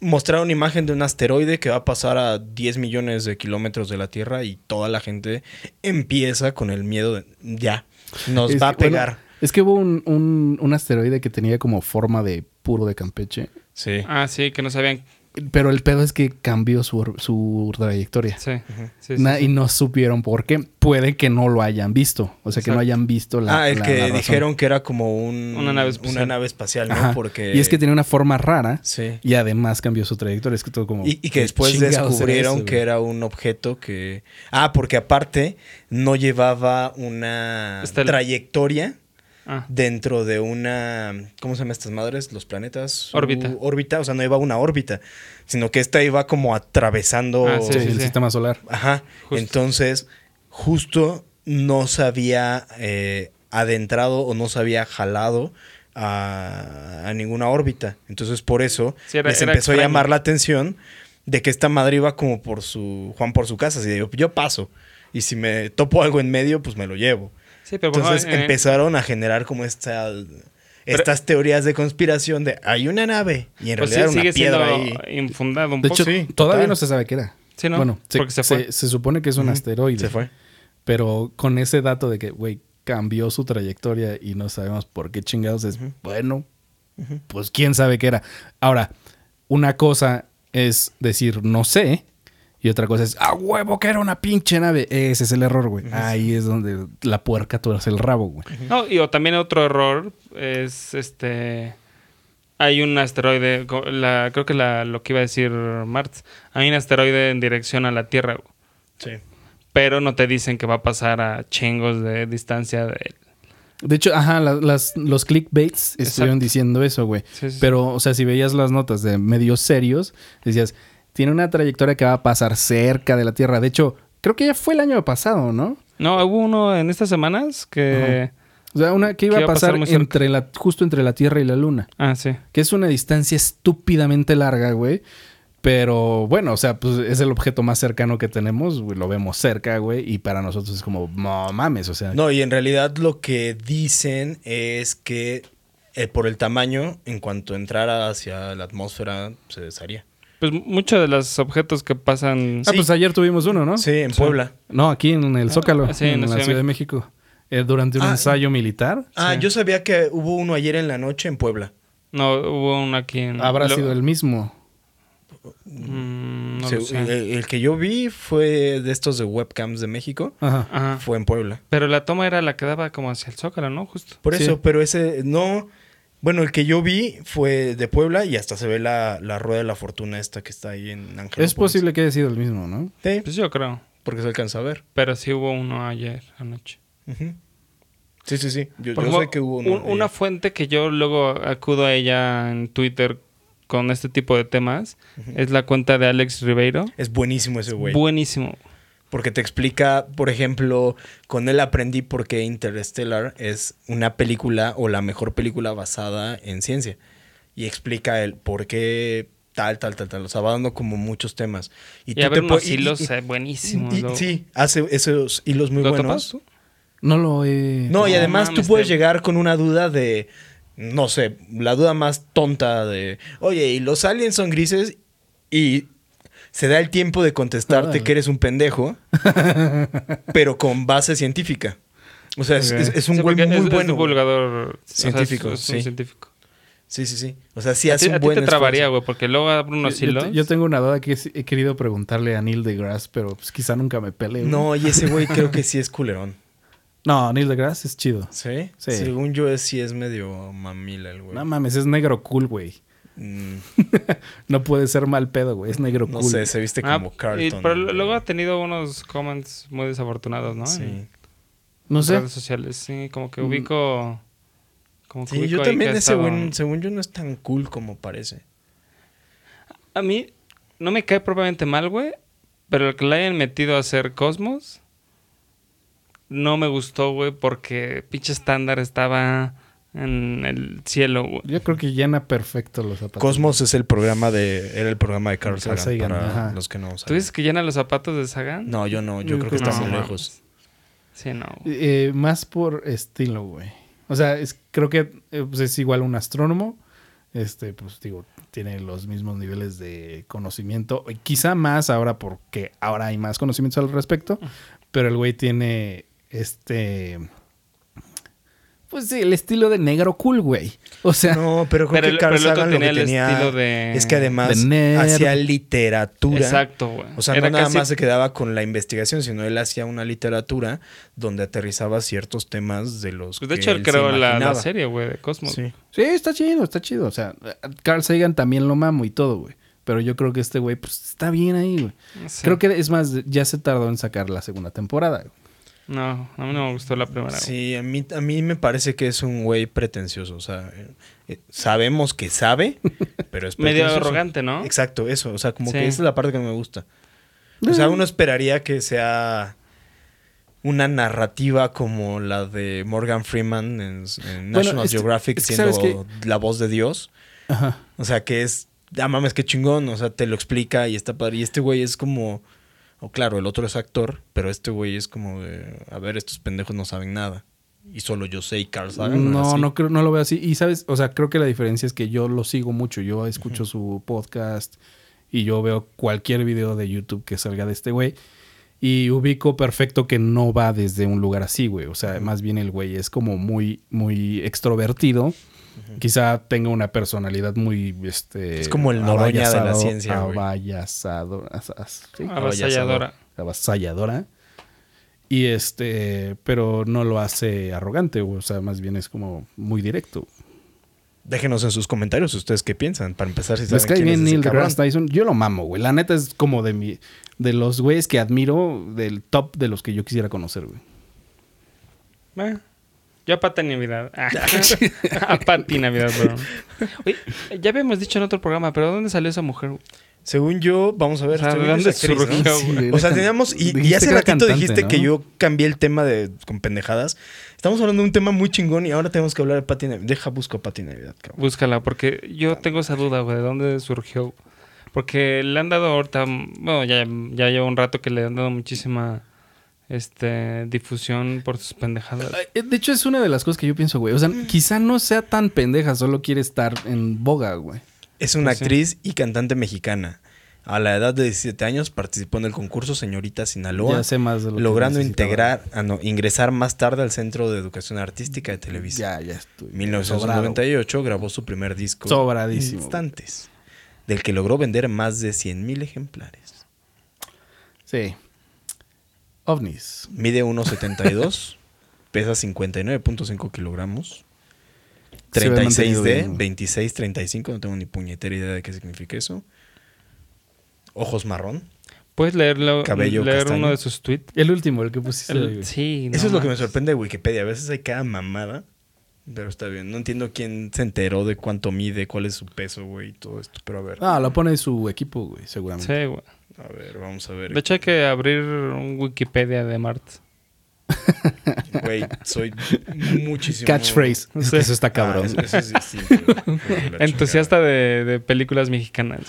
Speaker 2: mostrar una imagen de un asteroide que va a pasar a 10 millones de kilómetros de la Tierra y toda la gente empieza con el miedo de ya, nos
Speaker 1: Es
Speaker 2: va a
Speaker 1: bueno,
Speaker 2: pegar.
Speaker 1: es que hubo un, un- un asteroide que tenía como forma de puro de Campeche.
Speaker 2: Sí.
Speaker 3: Ah, sí, que no sabían.
Speaker 1: Pero el pedo es que cambió su, su trayectoria.
Speaker 3: Sí. sí, sí,
Speaker 1: Na-
Speaker 3: sí.
Speaker 1: Y no supieron por qué. Puede que no lo hayan visto. O sea, que no hayan visto la.
Speaker 2: ah, el
Speaker 1: la-
Speaker 2: que
Speaker 1: la razón.
Speaker 2: dijeron que era como un,
Speaker 3: Una nave espacial.
Speaker 2: una nave espacial, ¿no?
Speaker 1: Ajá.
Speaker 2: Porque...
Speaker 1: Y es que tenía una forma rara.
Speaker 2: Sí.
Speaker 1: Y además cambió su trayectoria. Es que todo como.
Speaker 2: Y, y que
Speaker 1: ¿qué
Speaker 2: después descubrieron
Speaker 1: eso,
Speaker 2: que
Speaker 1: güey?
Speaker 2: era un objeto que... Ah, porque aparte no llevaba una
Speaker 3: Estela.
Speaker 2: trayectoria
Speaker 3: Ah,
Speaker 2: dentro de una... ¿Cómo se llaman estas madres? Los planetas.
Speaker 3: Órbita.
Speaker 2: Órbita, o sea, no iba una órbita, sino que esta iba como atravesando...
Speaker 3: Ah,
Speaker 1: Sí,
Speaker 3: sí,
Speaker 1: el
Speaker 3: sí.
Speaker 1: sistema solar.
Speaker 2: Ajá.
Speaker 3: Justo.
Speaker 2: Entonces, justo no se había eh, adentrado o no se había jalado a, a ninguna órbita. Entonces, por eso
Speaker 3: Sí, era-
Speaker 2: les
Speaker 3: era
Speaker 2: empezó a llamar la atención de que esta madre iba como por su... Juan por su casa. Así de, yo, yo paso. Y si me topo algo en medio, pues me lo llevo.
Speaker 3: Sí, pero por
Speaker 2: Entonces
Speaker 3: eh,
Speaker 2: empezaron a generar como esta... Estas teorías de conspiración de hay una nave y en
Speaker 3: pues
Speaker 2: realidad
Speaker 3: sí,
Speaker 2: era una
Speaker 3: sigue siendo
Speaker 2: piedra ahí.
Speaker 3: infundado un
Speaker 1: De
Speaker 3: poco.
Speaker 1: hecho,
Speaker 2: sí,
Speaker 1: todavía
Speaker 2: total.
Speaker 1: no se sabe qué era.
Speaker 3: Sí, ¿no?
Speaker 1: Bueno, se,
Speaker 3: Porque se fue.
Speaker 1: se- se supone que es un asteroide.
Speaker 2: Se fue.
Speaker 1: Pero con ese dato de que, güey, cambió su trayectoria y no sabemos por qué chingados es, bueno, pues quién sabe qué era. Ahora, una cosa es decir no sé y otra cosa es, a huevo que era una pinche nave. Ese es el error, güey. Ahí es donde la puerca tuerce el rabo, güey.
Speaker 3: No, y o también otro error es este. Hay un asteroide, la, creo que la, lo que iba a decir Marx. Hay un asteroide en dirección a la Tierra, güey,
Speaker 2: Sí.
Speaker 3: pero no te dicen que va a pasar a chingos de distancia de.
Speaker 1: De hecho, ajá, la- las, los clickbaits estuvieron
Speaker 3: Exacto.
Speaker 1: diciendo eso, güey.
Speaker 3: Sí, sí, sí.
Speaker 1: Pero, o sea, si veías las notas de medios serios, decías, tiene una trayectoria que va a pasar cerca de la Tierra. De hecho, creo que ya fue el año pasado, ¿no?
Speaker 3: No, hubo uno en estas semanas que.
Speaker 1: O sea, una que iba
Speaker 3: Que
Speaker 1: a
Speaker 3: iba a pasar
Speaker 1: entre la, justo entre la Tierra y la Luna.
Speaker 3: Ah, sí.
Speaker 1: Que es una distancia estúpidamente larga, güey. Pero bueno, o sea, pues es el objeto más cercano que tenemos, güey, lo vemos cerca, güey, y para nosotros es como, no mames, o sea.
Speaker 2: No, y en realidad lo que dicen es que eh, por el tamaño, en cuanto entrara hacia la atmósfera, se desharía.
Speaker 3: Pues muchos de los objetos que pasan.
Speaker 1: Ah, pues ayer tuvimos uno, ¿no?
Speaker 2: Sí, en Puebla.
Speaker 1: No, aquí en el Zócalo,
Speaker 3: Ah, sí,
Speaker 1: en,
Speaker 3: en la Ciudad
Speaker 1: Ciudad
Speaker 3: de
Speaker 1: México. Eh, durante un
Speaker 2: Ah,
Speaker 1: ensayo militar.
Speaker 2: Ah,
Speaker 3: Sí.
Speaker 2: yo sabía que hubo uno ayer en la noche en Puebla.
Speaker 3: No, hubo uno aquí en.
Speaker 1: Habrá
Speaker 3: lo-
Speaker 1: sido el mismo.
Speaker 3: Mm, no
Speaker 2: Se-
Speaker 3: lo sé.
Speaker 2: el, el que yo vi fue de estos de webcams de México.
Speaker 1: Ajá.
Speaker 3: Ajá.
Speaker 2: Fue en Puebla.
Speaker 3: Pero la toma era la que daba como hacia el Zócalo, ¿no? Justo.
Speaker 2: Por
Speaker 1: Sí.
Speaker 2: eso, pero ese no. Bueno, el que yo vi fue de Puebla y hasta se ve la, la rueda de la fortuna esta que está ahí en Ángel.
Speaker 1: Es posible que haya sido el mismo, ¿no?
Speaker 2: Sí,
Speaker 3: Pues yo creo.
Speaker 2: porque se alcanza a ver.
Speaker 3: Pero sí hubo uno ayer anoche.
Speaker 2: Sí, sí, sí. Yo, sé que hubo uno.
Speaker 3: un- una fuente que yo luego acudo a ella en Twitter con este tipo de temas es la cuenta de Alex Ribeiro.
Speaker 2: Es buenísimo ese güey.
Speaker 3: Buenísimo.
Speaker 2: Porque te explica, por ejemplo, con él aprendí por qué Interstellar es una película o la mejor película basada en ciencia. Y explica el por qué tal, tal, tal, tal. O sea, va dando como muchos temas.
Speaker 3: Y,
Speaker 2: tú
Speaker 3: a ver
Speaker 2: te
Speaker 3: unos
Speaker 2: y-
Speaker 3: hilos
Speaker 2: y-
Speaker 3: eh, buenísimos.
Speaker 2: y- sí, hace esos hilos muy
Speaker 3: ¿Lo
Speaker 2: buenos.
Speaker 3: topas tú?
Speaker 1: No lo he...
Speaker 2: No, y
Speaker 3: No
Speaker 2: además tú puedes
Speaker 3: te-
Speaker 2: llegar con una duda de, no sé, la duda más tonta de, oye, ¿y los aliens son grises? Y se da el tiempo de contestarte
Speaker 1: Órale.
Speaker 2: que eres un pendejo, <laughs> pero con base científica. O sea, es,
Speaker 3: Ok.
Speaker 2: es- es un
Speaker 3: Sí,
Speaker 2: güey muy
Speaker 3: es, es
Speaker 2: bueno.
Speaker 3: o sea,
Speaker 2: Científico,
Speaker 3: es- es un
Speaker 2: sí.
Speaker 3: científico.
Speaker 2: Sí, sí, sí. O sea, sí hace un
Speaker 3: a ti
Speaker 2: buen
Speaker 3: te trabaría, güey, porque luego abre unos
Speaker 1: yo
Speaker 3: hilos.
Speaker 1: yo tengo una duda que he querido preguntarle a Neil deGrasse, pero pues quizá nunca me pele. güey.
Speaker 2: No, y ese güey creo que <laughs> sí es culerón.
Speaker 1: No, Neil deGrasse es chido.
Speaker 2: ¿Sí?
Speaker 1: Sí.
Speaker 2: Según yo, es, sí es medio mamila el güey.
Speaker 1: No mames, es negro cool, güey.
Speaker 2: Mm, <laughs>
Speaker 1: No puede ser mal pedo, güey. Es negro
Speaker 2: no
Speaker 1: cool.
Speaker 2: sé, se viste
Speaker 3: Ah,
Speaker 2: como
Speaker 3: y-
Speaker 2: Carlton.
Speaker 3: pero
Speaker 2: güey.
Speaker 3: luego ha tenido unos comments muy desafortunados, ¿no?
Speaker 2: Sí.
Speaker 3: En
Speaker 1: No sé.
Speaker 3: redes sociales, sí, como que
Speaker 1: Mm.
Speaker 3: ubico. Como que
Speaker 2: Sí,
Speaker 3: ubico
Speaker 2: yo también ese
Speaker 3: estado-
Speaker 2: güey, según yo, no es tan cool como parece.
Speaker 3: A mí no me cae propiamente mal, güey. Pero el que le hayan metido a hacer Cosmos no me gustó, güey, porque pinche estándar estaba en el cielo, güey.
Speaker 1: Yo creo que llena perfecto los zapatos.
Speaker 2: Cosmos es el programa de... Era el programa de Carl
Speaker 1: Carl
Speaker 2: Sagan,
Speaker 1: Sagan,
Speaker 2: para
Speaker 1: ajá.
Speaker 2: los que no
Speaker 3: ¿Tú
Speaker 2: saben.
Speaker 3: dices que llena los zapatos de Sagan?
Speaker 2: No, yo no. Yo
Speaker 1: Yo
Speaker 2: creo que está
Speaker 3: que
Speaker 2: muy
Speaker 3: no.
Speaker 2: lejos.
Speaker 3: Sí, no.
Speaker 1: Eh, más por estilo, güey. O sea, es, creo que eh, pues, es igual un astrónomo. Este, pues digo, tiene los mismos niveles de conocimiento. y Quizá más ahora porque ahora hay más conocimientos al respecto. Pero el güey tiene este... Pues sí, el estilo de negro cool, güey. O sea,
Speaker 2: No, pero creo
Speaker 3: Pero
Speaker 2: que
Speaker 3: el-
Speaker 2: Carl
Speaker 3: pero el otro
Speaker 2: Sagan lo que
Speaker 3: tenía el
Speaker 2: tenía...
Speaker 3: estilo de-
Speaker 2: Es que además hacía literatura.
Speaker 3: Exacto, güey.
Speaker 2: O sea,
Speaker 3: Era
Speaker 2: no nada
Speaker 3: casi-
Speaker 2: más se quedaba con la investigación, sino él hacía una literatura donde aterrizaba ciertos temas de los
Speaker 3: Pues de
Speaker 2: que
Speaker 3: hecho, él
Speaker 2: se
Speaker 3: creó la, serie, güey, de Cosmos.
Speaker 2: Sí.
Speaker 1: sí, está chido, está chido. O sea, Carl Sagan también lo mamo y todo, güey. Pero yo creo que este güey, pues está bien ahí, güey.
Speaker 3: Sí.
Speaker 1: Creo que es más, ya se tardó en sacar la segunda temporada. güey.
Speaker 3: No, a mí no me gustó la primera.
Speaker 2: Sí, a mí, a mí me parece que es un güey pretencioso. O sea, eh, sabemos que sabe, <laughs> pero es
Speaker 3: Medio arrogante, ¿no?
Speaker 2: Exacto, eso. O sea, como
Speaker 3: Sí.
Speaker 2: que esa es la parte que me gusta. O sea, uno esperaría que sea una narrativa como la de Morgan Freeman en, en
Speaker 1: Bueno,
Speaker 2: National
Speaker 1: es que-
Speaker 2: Geographic
Speaker 1: es que
Speaker 2: siendo la voz de Dios.
Speaker 1: Ajá.
Speaker 2: O sea, que es, ah, mames, qué chingón. O sea, te lo explica y está padre. Y este güey es como, o claro, el otro es actor, pero este güey es como de, a ver, estos pendejos no saben nada. Y solo yo sé y Carl Sagan.
Speaker 1: No,
Speaker 2: así.
Speaker 1: no creo, no lo veo así. Y sabes, o sea, creo que la diferencia es que yo lo sigo mucho. Yo escucho su podcast y yo veo cualquier video de YouTube que salga de este güey. Y ubico perfecto que no va desde un lugar así, güey. O sea, más bien el güey es como muy, muy extrovertido. Quizá tenga una personalidad muy, este...
Speaker 2: Es como el Noroña de la
Speaker 1: avallazado-
Speaker 2: ciencia,
Speaker 1: ¿sí?
Speaker 3: Avasalladora.
Speaker 1: avasalladora. Y este, pero no lo hace arrogante. O sea, más bien es como muy directo.
Speaker 2: Déjenos en sus comentarios ustedes qué piensan. Para empezar, si
Speaker 1: Les
Speaker 2: saben quién es
Speaker 1: bien
Speaker 2: ese
Speaker 1: Neil deGrasse Tyson. Yo lo mamo, güey. La neta es como de mi, de los güeyes que admiro, del top de los que yo quisiera conocer, güey.
Speaker 3: Eh, Yo a Pati Navidad. Ah, a <laughs> Pati Navidad, perdón. Oye, ya habíamos dicho en otro programa, pero ¿dónde salió esa mujer?
Speaker 2: Según yo, vamos a ver.
Speaker 3: O sea,
Speaker 2: según
Speaker 3: ¿de
Speaker 2: yo
Speaker 3: dónde surgió,
Speaker 1: Sí.
Speaker 2: O sea, teníamos. Y, y hace ratito
Speaker 1: cantante,
Speaker 2: dijiste
Speaker 1: ¿no?
Speaker 2: que yo cambié el tema de con pendejadas. Estamos hablando de un tema muy chingón y ahora tenemos que hablar de Pati Navidad. Deja, busco a Pati Navidad, cabrón.
Speaker 3: Búscala, porque yo tengo esa duda, güey, de dónde surgió. Porque le han dado ahorita, bueno, ya, ya lleva un rato que le han dado muchísima este difusión por sus pendejadas.
Speaker 1: Eh, De hecho, es una de las cosas que yo pienso, güey. O sea, quizá no sea tan pendeja, solo quiere estar en boga, güey.
Speaker 2: Es una
Speaker 3: Pues sí.
Speaker 2: actriz y cantante mexicana. A la edad de 17 años participó en el concurso Señorita Sinaloa,
Speaker 1: Ya sé más de lo que
Speaker 2: logrando integrar, ah, no, ingresar más tarde al Centro de Educación Artística de Televisa.
Speaker 1: Ya, ya estoy.
Speaker 2: 1998 grabó su primer disco
Speaker 1: Sobradísimo.
Speaker 2: Instantes, del que logró vender más de 100.000 ejemplares.
Speaker 1: Sí. OVNIs.
Speaker 2: Mide 1.72, <laughs> pesa 59.5 kilogramos,
Speaker 1: Se ve mantenido
Speaker 2: 36D,
Speaker 1: bien, güey.
Speaker 2: 26-35, no tengo ni puñetera idea de qué significa eso. Ojos marrón.
Speaker 3: ¿Puedes leerlo,
Speaker 2: Cabello
Speaker 3: leer
Speaker 2: castaño.
Speaker 3: uno de sus tweets?
Speaker 1: El último, el que pusiste.
Speaker 3: El- sí, no
Speaker 2: Eso es lo que me sorprende de Wikipedia. A veces hay cada mamada. Pero está bien. No entiendo quién se enteró de cuánto mide, cuál es su peso, güey, y todo esto. Pero a ver.
Speaker 1: Ah, lo pone su equipo, güey, seguramente.
Speaker 3: Sí, güey.
Speaker 2: A ver, vamos a ver.
Speaker 3: De hecho, hay que abrir un Wikipedia de Mart. <laughs>
Speaker 2: Güey, soy muchísimo.
Speaker 1: Catchphrase. Eso está
Speaker 2: Ah,
Speaker 1: cabrón.
Speaker 2: eso, eso es distinto. güey. <laughs> La
Speaker 3: Entusiasta de, de películas mexicanas.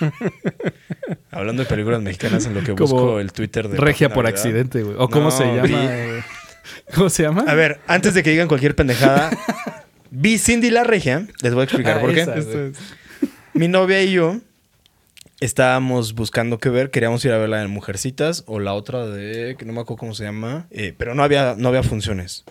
Speaker 3: <laughs>
Speaker 2: Hablando de películas mexicanas, en lo que
Speaker 1: Como
Speaker 2: busco el Twitter de.
Speaker 1: Regia por accidente, güey. O cómo
Speaker 2: No,
Speaker 1: se llama.
Speaker 2: vi-?
Speaker 1: ¿Cómo se llama?
Speaker 2: A ver, antes de que digan cualquier pendejada, vi Cindy la Regia. Les voy a explicar
Speaker 1: Ah,
Speaker 2: por qué.
Speaker 1: esa.
Speaker 3: Esto es-
Speaker 2: Mi novia y yo estábamos buscando qué ver, queríamos ir a ver la de Mujercitas o la otra de, que no me acuerdo cómo se llama, eh, pero no había, no había funciones.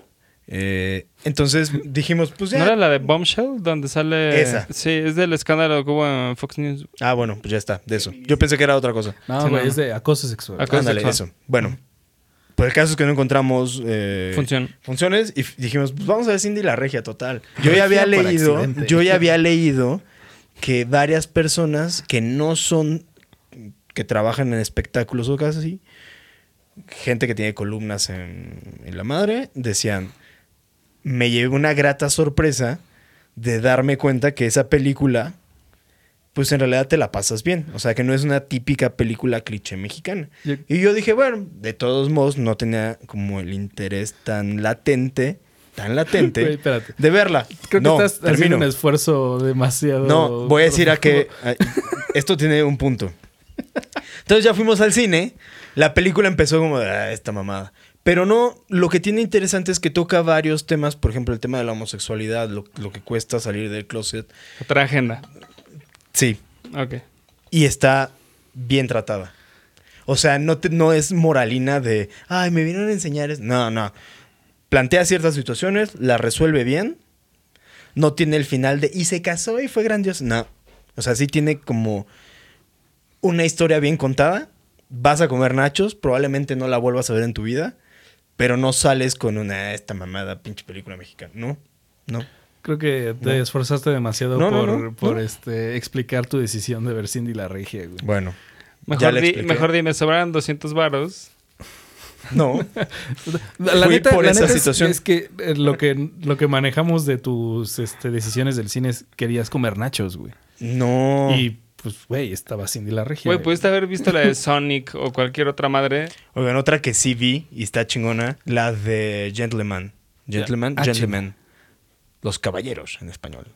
Speaker 2: Eh, entonces dijimos, pues ya.
Speaker 3: ¿No era la de Bombshell? Donde sale...
Speaker 2: Esa.
Speaker 3: Sí, es del escándalo que hubo en Fox News.
Speaker 2: Ah, bueno, pues ya está, de eso. Yo pensé que era otra cosa.
Speaker 1: No,
Speaker 3: Sí,
Speaker 1: güey,
Speaker 3: no.
Speaker 1: es de acoso sexual.
Speaker 3: Acoso
Speaker 2: Ándale,
Speaker 3: sexual.
Speaker 2: eso. Bueno, pues el caso es que no encontramos eh,
Speaker 3: Función.
Speaker 2: funciones y dijimos, pues vamos a ver Cindy la regia, total. Yo ya había leído, yo ya había leído que varias personas que no son, que trabajan en espectáculos o cosas así, gente que tiene columnas en, en la madre, decían, me llevé una grata sorpresa de darme cuenta que esa película, pues en realidad te la pasas bien. O sea, que no es una típica película cliché mexicana. Y yo dije, bueno, de todos modos no tenía como el interés tan latente, tan latente,
Speaker 1: espérate.
Speaker 2: de verla.
Speaker 1: Creo que
Speaker 2: no,
Speaker 1: estás haciendo
Speaker 2: termino.
Speaker 1: un esfuerzo demasiado.
Speaker 2: No, voy a decir a que a- esto tiene un punto. Entonces ya fuimos al cine, la película empezó como de "Ah, esta mamada. Pero no, lo que tiene interesante es que toca varios temas, por ejemplo, el tema de la homosexualidad, lo, lo que cuesta salir del closet.
Speaker 3: Otra agenda.
Speaker 2: Sí,
Speaker 3: Ok.
Speaker 2: y está bien tratada. O sea, no, te- no es moralina de, ay, me vinieron a enseñar. es-". No, no. Plantea ciertas situaciones, las resuelve bien. No tiene el final de, y se casó y fue grandioso. No. O sea, sí tiene como una historia bien contada. Vas a comer nachos, probablemente no la vuelvas a ver en tu vida, pero no sales con una, "Ah, esta mamada, pinche película mexicana. No, no.
Speaker 1: Creo que te
Speaker 2: No.
Speaker 1: esforzaste demasiado
Speaker 2: No,
Speaker 1: por,
Speaker 2: no,
Speaker 1: por
Speaker 2: no.
Speaker 1: este, explicar tu decisión de ver Cindy la regia, güey.
Speaker 2: Bueno.
Speaker 3: Mejor, di, mejor dime, sobraron 200 varos.
Speaker 2: No.
Speaker 1: La
Speaker 2: Fui
Speaker 1: neta,
Speaker 2: por
Speaker 1: la
Speaker 2: esa
Speaker 1: neta
Speaker 2: situación.
Speaker 1: Es, que, eh, lo que lo que manejamos de tus este, decisiones del cine es querías comer nachos, güey.
Speaker 2: No.
Speaker 1: Y pues, güey, estaba Cindy la regia.
Speaker 3: Güey, pudiste haber visto la de <laughs> Sonic o cualquier otra madre.
Speaker 2: Oigan, otra que sí vi y está chingona, la de Gentleman. Gentleman,
Speaker 1: Ah,
Speaker 2: Gentleman. Los caballeros en español.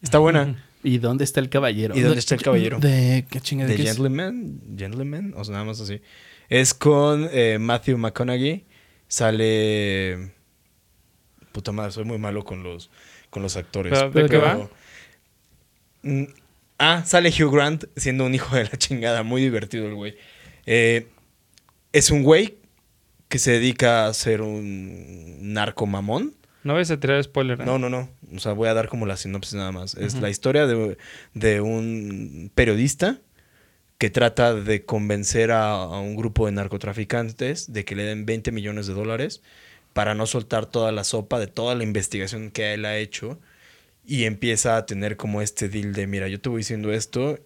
Speaker 2: Está buena.
Speaker 1: ¿Y dónde está el caballero?
Speaker 2: ¿Y dónde está el caballero?
Speaker 1: ¿De qué chingada?
Speaker 2: De
Speaker 1: qué es?
Speaker 2: Gentleman, Gentleman, o sea, nada más así. Es con eh, Matthew McConaughey. Sale. Puta madre, soy muy malo con los, con los actores.
Speaker 3: ¿Pero de qué va?
Speaker 2: Mm, Ah, sale Hugh Grant siendo un hijo de la chingada. Muy divertido el güey. Eh, es un güey que se dedica a ser un narcomamón.
Speaker 3: No vais a tirar spoiler. ¿eh?
Speaker 2: No, no, no. O sea, voy a dar como la sinopsis nada más. Es la historia de, de un periodista que trata de convencer a, un grupo de narcotraficantes de que le den 20 millones de dólares para no soltar toda la sopa de toda la investigación que él ha hecho y empieza a tener como este deal de, mira, yo te voy diciendo esto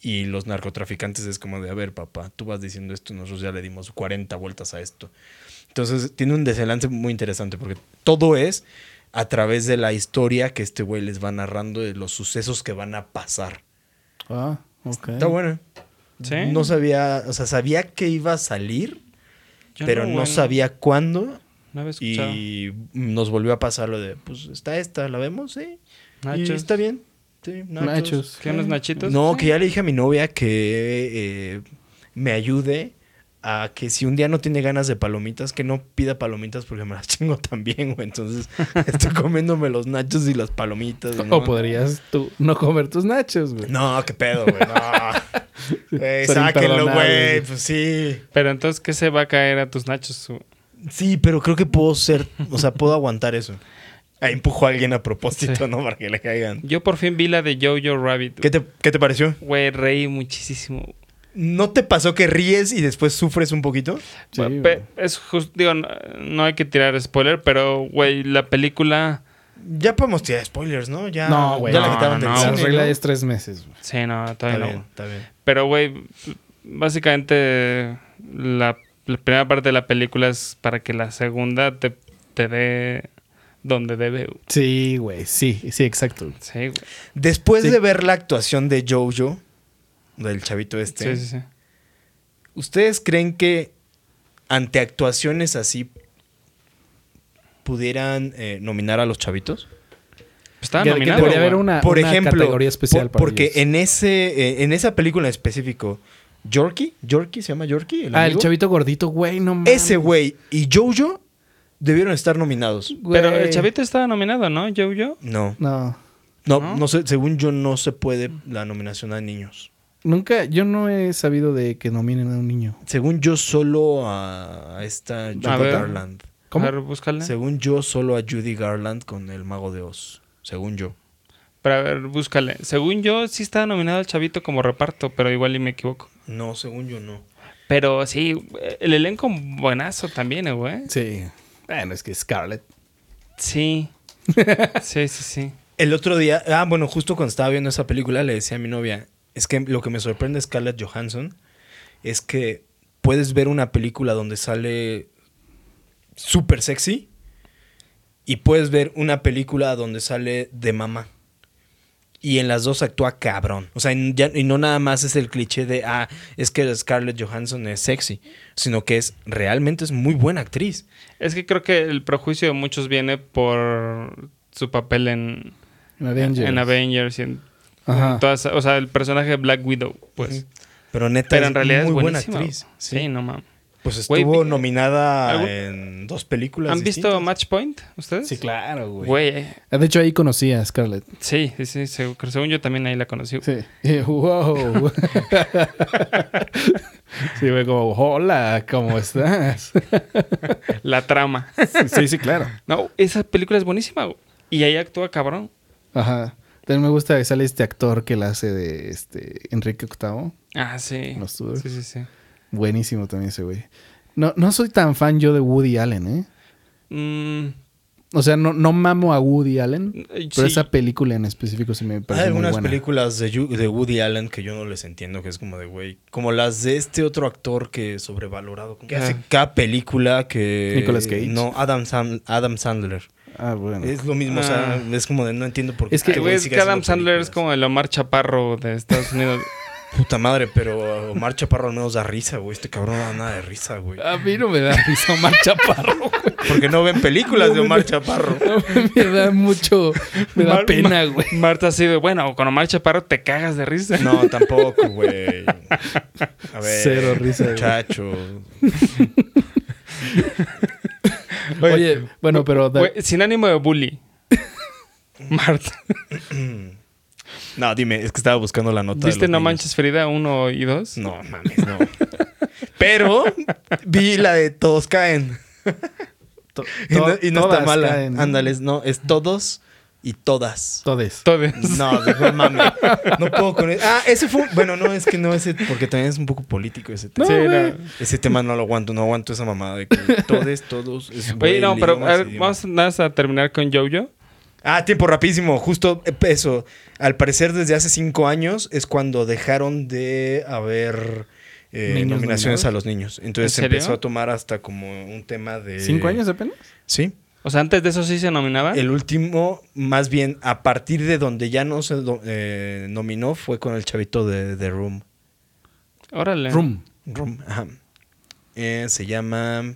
Speaker 2: y los narcotraficantes es como de, a ver, papá, tú vas diciendo esto, nosotros ya le dimos 40 vueltas a esto. Entonces tiene un desenlace muy interesante porque todo es a través de la historia que este güey les va narrando de los sucesos que van a pasar.
Speaker 1: Ah,
Speaker 2: Está buena.
Speaker 3: ¿Sí?
Speaker 2: No sabía, o sea, sabía que iba a salir,
Speaker 3: Yo
Speaker 2: pero no, sabía cuándo.
Speaker 3: No.
Speaker 2: Y nos volvió a pasar lo de, pues está esta, ¿la vemos? Sí. Y está bien. Sí, nachos.
Speaker 1: Nachos.
Speaker 3: ¿Qué, unos nachitos?
Speaker 2: No,
Speaker 3: Sí.
Speaker 2: que ya le dije a mi novia que eh, me ayude a que si un día no tiene ganas de palomitas, que no pida palomitas porque me las <laughs> chingo también, güey. Entonces estoy comiéndome los nachos y las palomitas. ¿no?
Speaker 1: O podrías tú no comer tus nachos, güey.
Speaker 2: No, qué pedo, güey. No. <laughs> Sáquenlo, güey. Pues sí.
Speaker 3: Pero entonces, ¿qué se va a caer a tus nachos?
Speaker 2: Sí, pero creo que puedo ser, o sea, puedo aguantar eso. Ahí empujo a alguien a propósito,
Speaker 3: Sí.
Speaker 2: ¿no? Para que le caigan.
Speaker 3: Yo por fin vi la de Jojo Rabbit.
Speaker 2: ¿Qué te, ¿Qué te pareció?
Speaker 3: Güey, reí muchísimo.
Speaker 2: ¿No te pasó que ríes y después sufres un poquito?
Speaker 1: Sí,
Speaker 3: es justo, digo, no, no hay que tirar spoiler, pero, güey, la película...
Speaker 2: Ya podemos tirar spoilers, ¿no? Ya,
Speaker 1: No, güey.
Speaker 2: Ya la
Speaker 3: no,
Speaker 2: quitaron
Speaker 3: no,
Speaker 2: del
Speaker 3: no,
Speaker 1: La regla es tres meses.
Speaker 3: Sí, no,
Speaker 2: Está
Speaker 3: todavía
Speaker 2: bien,
Speaker 3: no.
Speaker 2: está bien.
Speaker 3: Pero, güey, básicamente la, la primera parte de la película es para que la segunda te, te dé donde debe.
Speaker 1: Sí, güey. Sí, sí, exacto.
Speaker 3: Sí, güey.
Speaker 2: Después
Speaker 1: Sí.
Speaker 2: de ver la actuación de Jojo, del chavito este,
Speaker 3: Sí, sí, sí.
Speaker 2: ¿ustedes creen que ante actuaciones así pudieran eh, nominar a los chavitos?
Speaker 3: Nominado.
Speaker 1: debería
Speaker 3: güey.
Speaker 1: haber una,
Speaker 2: Por
Speaker 1: una
Speaker 2: ejemplo,
Speaker 1: categoría especial
Speaker 2: por-
Speaker 1: para
Speaker 2: porque
Speaker 1: ellos.
Speaker 2: en ese eh, en esa película en específico, Yorkie, Yorkie se llama Yorkie, el
Speaker 1: Ah, el chavito gordito, güey, no mames.
Speaker 2: ese güey y Jojo debieron estar nominados.
Speaker 3: Pero el chavito estaba nominado, ¿no? Jojo.
Speaker 2: No,
Speaker 1: No.
Speaker 2: no,
Speaker 3: ¿No?
Speaker 2: no sé, según yo no se puede la nominación a niños.
Speaker 1: Nunca, yo no he sabido de que nominen a un niño.
Speaker 2: Según yo, solo a, esta Judy
Speaker 3: A ver.
Speaker 2: Garland.
Speaker 1: ¿Cómo?
Speaker 3: A ver, búscala.
Speaker 2: Según yo, solo a Judy Garland con El Mago de Oz. Según yo.
Speaker 3: Pero a ver, búscale. Según yo, sí estaba nominado el chavito como reparto, pero igual y me equivoco.
Speaker 2: No, según yo no.
Speaker 3: Pero sí, el elenco buenazo también, eh, güey.
Speaker 1: Sí. Bueno, es que Scarlett.
Speaker 3: Sí. <laughs> sí, sí, sí.
Speaker 2: El otro día, ah, bueno, justo cuando estaba viendo esa película, le decía a mi novia, es que lo que me sorprende de Scarlett Johansson es que puedes ver una película donde sale súper sexy y puedes ver una película donde sale de mamá. Y en las dos actúa cabrón. O sea, y ya- y no nada más es el cliché de, ah, es que Scarlett Johansson es sexy, sino que es realmente es muy buena actriz.
Speaker 3: Es que creo que el prejuicio de muchos viene por su papel en
Speaker 1: En Avengers.
Speaker 3: en Avengers y en,
Speaker 1: Ajá.
Speaker 3: todas, o sea, el personaje de Black Widow, pues.
Speaker 2: Pero neta
Speaker 3: Pero en realidad
Speaker 2: muy
Speaker 3: es
Speaker 2: buena
Speaker 3: buenísima.
Speaker 2: actriz.
Speaker 3: Sí, no mames.
Speaker 2: Pues estuvo nominada
Speaker 3: ¿Algún-
Speaker 2: en dos películas.
Speaker 3: ¿Han visto. Match Point ustedes?
Speaker 1: Sí, claro, güey.
Speaker 3: Güey,
Speaker 1: De hecho, ahí conocí a Scarlett.
Speaker 3: sí, sí, sí, según, según yo también ahí la conocí.
Speaker 1: Sí. <laughs> Y, wow. <laughs> sí, güey, como, hola, ¿cómo estás? <laughs>
Speaker 3: La trama.
Speaker 1: sí, sí, claro.
Speaker 3: No, esa película es buenísima. güey. Y ahí actúa cabrón.
Speaker 1: Ajá. También me gusta que sale este actor que la hace de este Enrique VIII.
Speaker 3: Ah, sí.
Speaker 1: Los Tudors.
Speaker 3: Sí, sí, sí.
Speaker 1: Buenísimo también ese güey. No, no soy tan fan yo de Woody Allen, ¿eh?
Speaker 3: Mm,
Speaker 1: O sea, no, no mamo a Woody Allen,
Speaker 3: eh,
Speaker 1: pero
Speaker 3: sí.
Speaker 1: esa película en específico sí me
Speaker 2: Hay
Speaker 1: parece muy
Speaker 2: algunas
Speaker 1: buena.
Speaker 2: películas de, Woody Allen que yo no les entiendo, que es como de güey. Como las de este otro actor que es sobrevalorado. Que hace
Speaker 3: Ah.
Speaker 2: cada película que.
Speaker 1: Nicolas Cage.
Speaker 2: No, Adam, Sam- Adam Sandler.
Speaker 1: Ah, bueno.
Speaker 2: Es lo mismo, o sea,
Speaker 3: Ah.
Speaker 2: es como de no entiendo por qué.
Speaker 1: Es que,
Speaker 3: Güey, es que Adam Sandler es como el Omar Chaparro de Estados Unidos. <laughs>
Speaker 2: Puta madre, pero Omar Chaparro al menos da risa, güey. Este cabrón no da nada de risa, güey.
Speaker 1: A mí no me da risa Omar Chaparro, güey.
Speaker 2: Porque no ven películas de Omar Chaparro.
Speaker 1: me da mucho... Me da
Speaker 3: Mar-
Speaker 1: pena,
Speaker 3: Mar-
Speaker 1: güey.
Speaker 3: Marta así de, bueno, con Omar Chaparro te cagas de risa.
Speaker 2: No, tampoco, güey. A ver.
Speaker 1: Cero risa, güey.
Speaker 2: Muchacho. <laughs>
Speaker 1: Oye, bueno, pero... da-
Speaker 3: sin ánimo de bully. <laughs> Marta.
Speaker 2: No, dime, es que estaba buscando la nota.
Speaker 3: ¿Viste No
Speaker 2: niños.
Speaker 3: Manches Frida 1 y 2?
Speaker 2: No, mames, no. Pero vi la de Todos Caen.
Speaker 1: to-
Speaker 2: Y no, y no está mala. Ándales, no, es todos y todas.
Speaker 1: Todes.
Speaker 3: Todos.
Speaker 2: No, no <laughs> mames. No puedo con eso. Ah, ese fue. Bueno, no, es que no, ese. Porque también es un poco político ese tema.
Speaker 3: Sí, no.
Speaker 2: Ese tema no lo aguanto, no aguanto esa mamada de que todos, todos. es
Speaker 3: Oye, no, pero a ver, vamos nada más a terminar con Jojo.
Speaker 2: Ah, tiempo rapidísimo. Justo eh, eso. Al parecer, desde hace cinco años es cuando dejaron de haber eh,
Speaker 1: ¿Niños
Speaker 2: nominaciones a los niños. Entonces
Speaker 3: ¿En
Speaker 2: se empezó a tomar hasta como un tema de.
Speaker 1: ¿Cinco años apenas?
Speaker 2: Sí.
Speaker 3: O sea, antes de eso sí se nominaba.
Speaker 2: El último, más bien, a partir de donde ya no se eh, nominó, fue con el chavito de Room.
Speaker 3: Órale.
Speaker 1: Room.
Speaker 2: Room, ajá. Eh, se llama.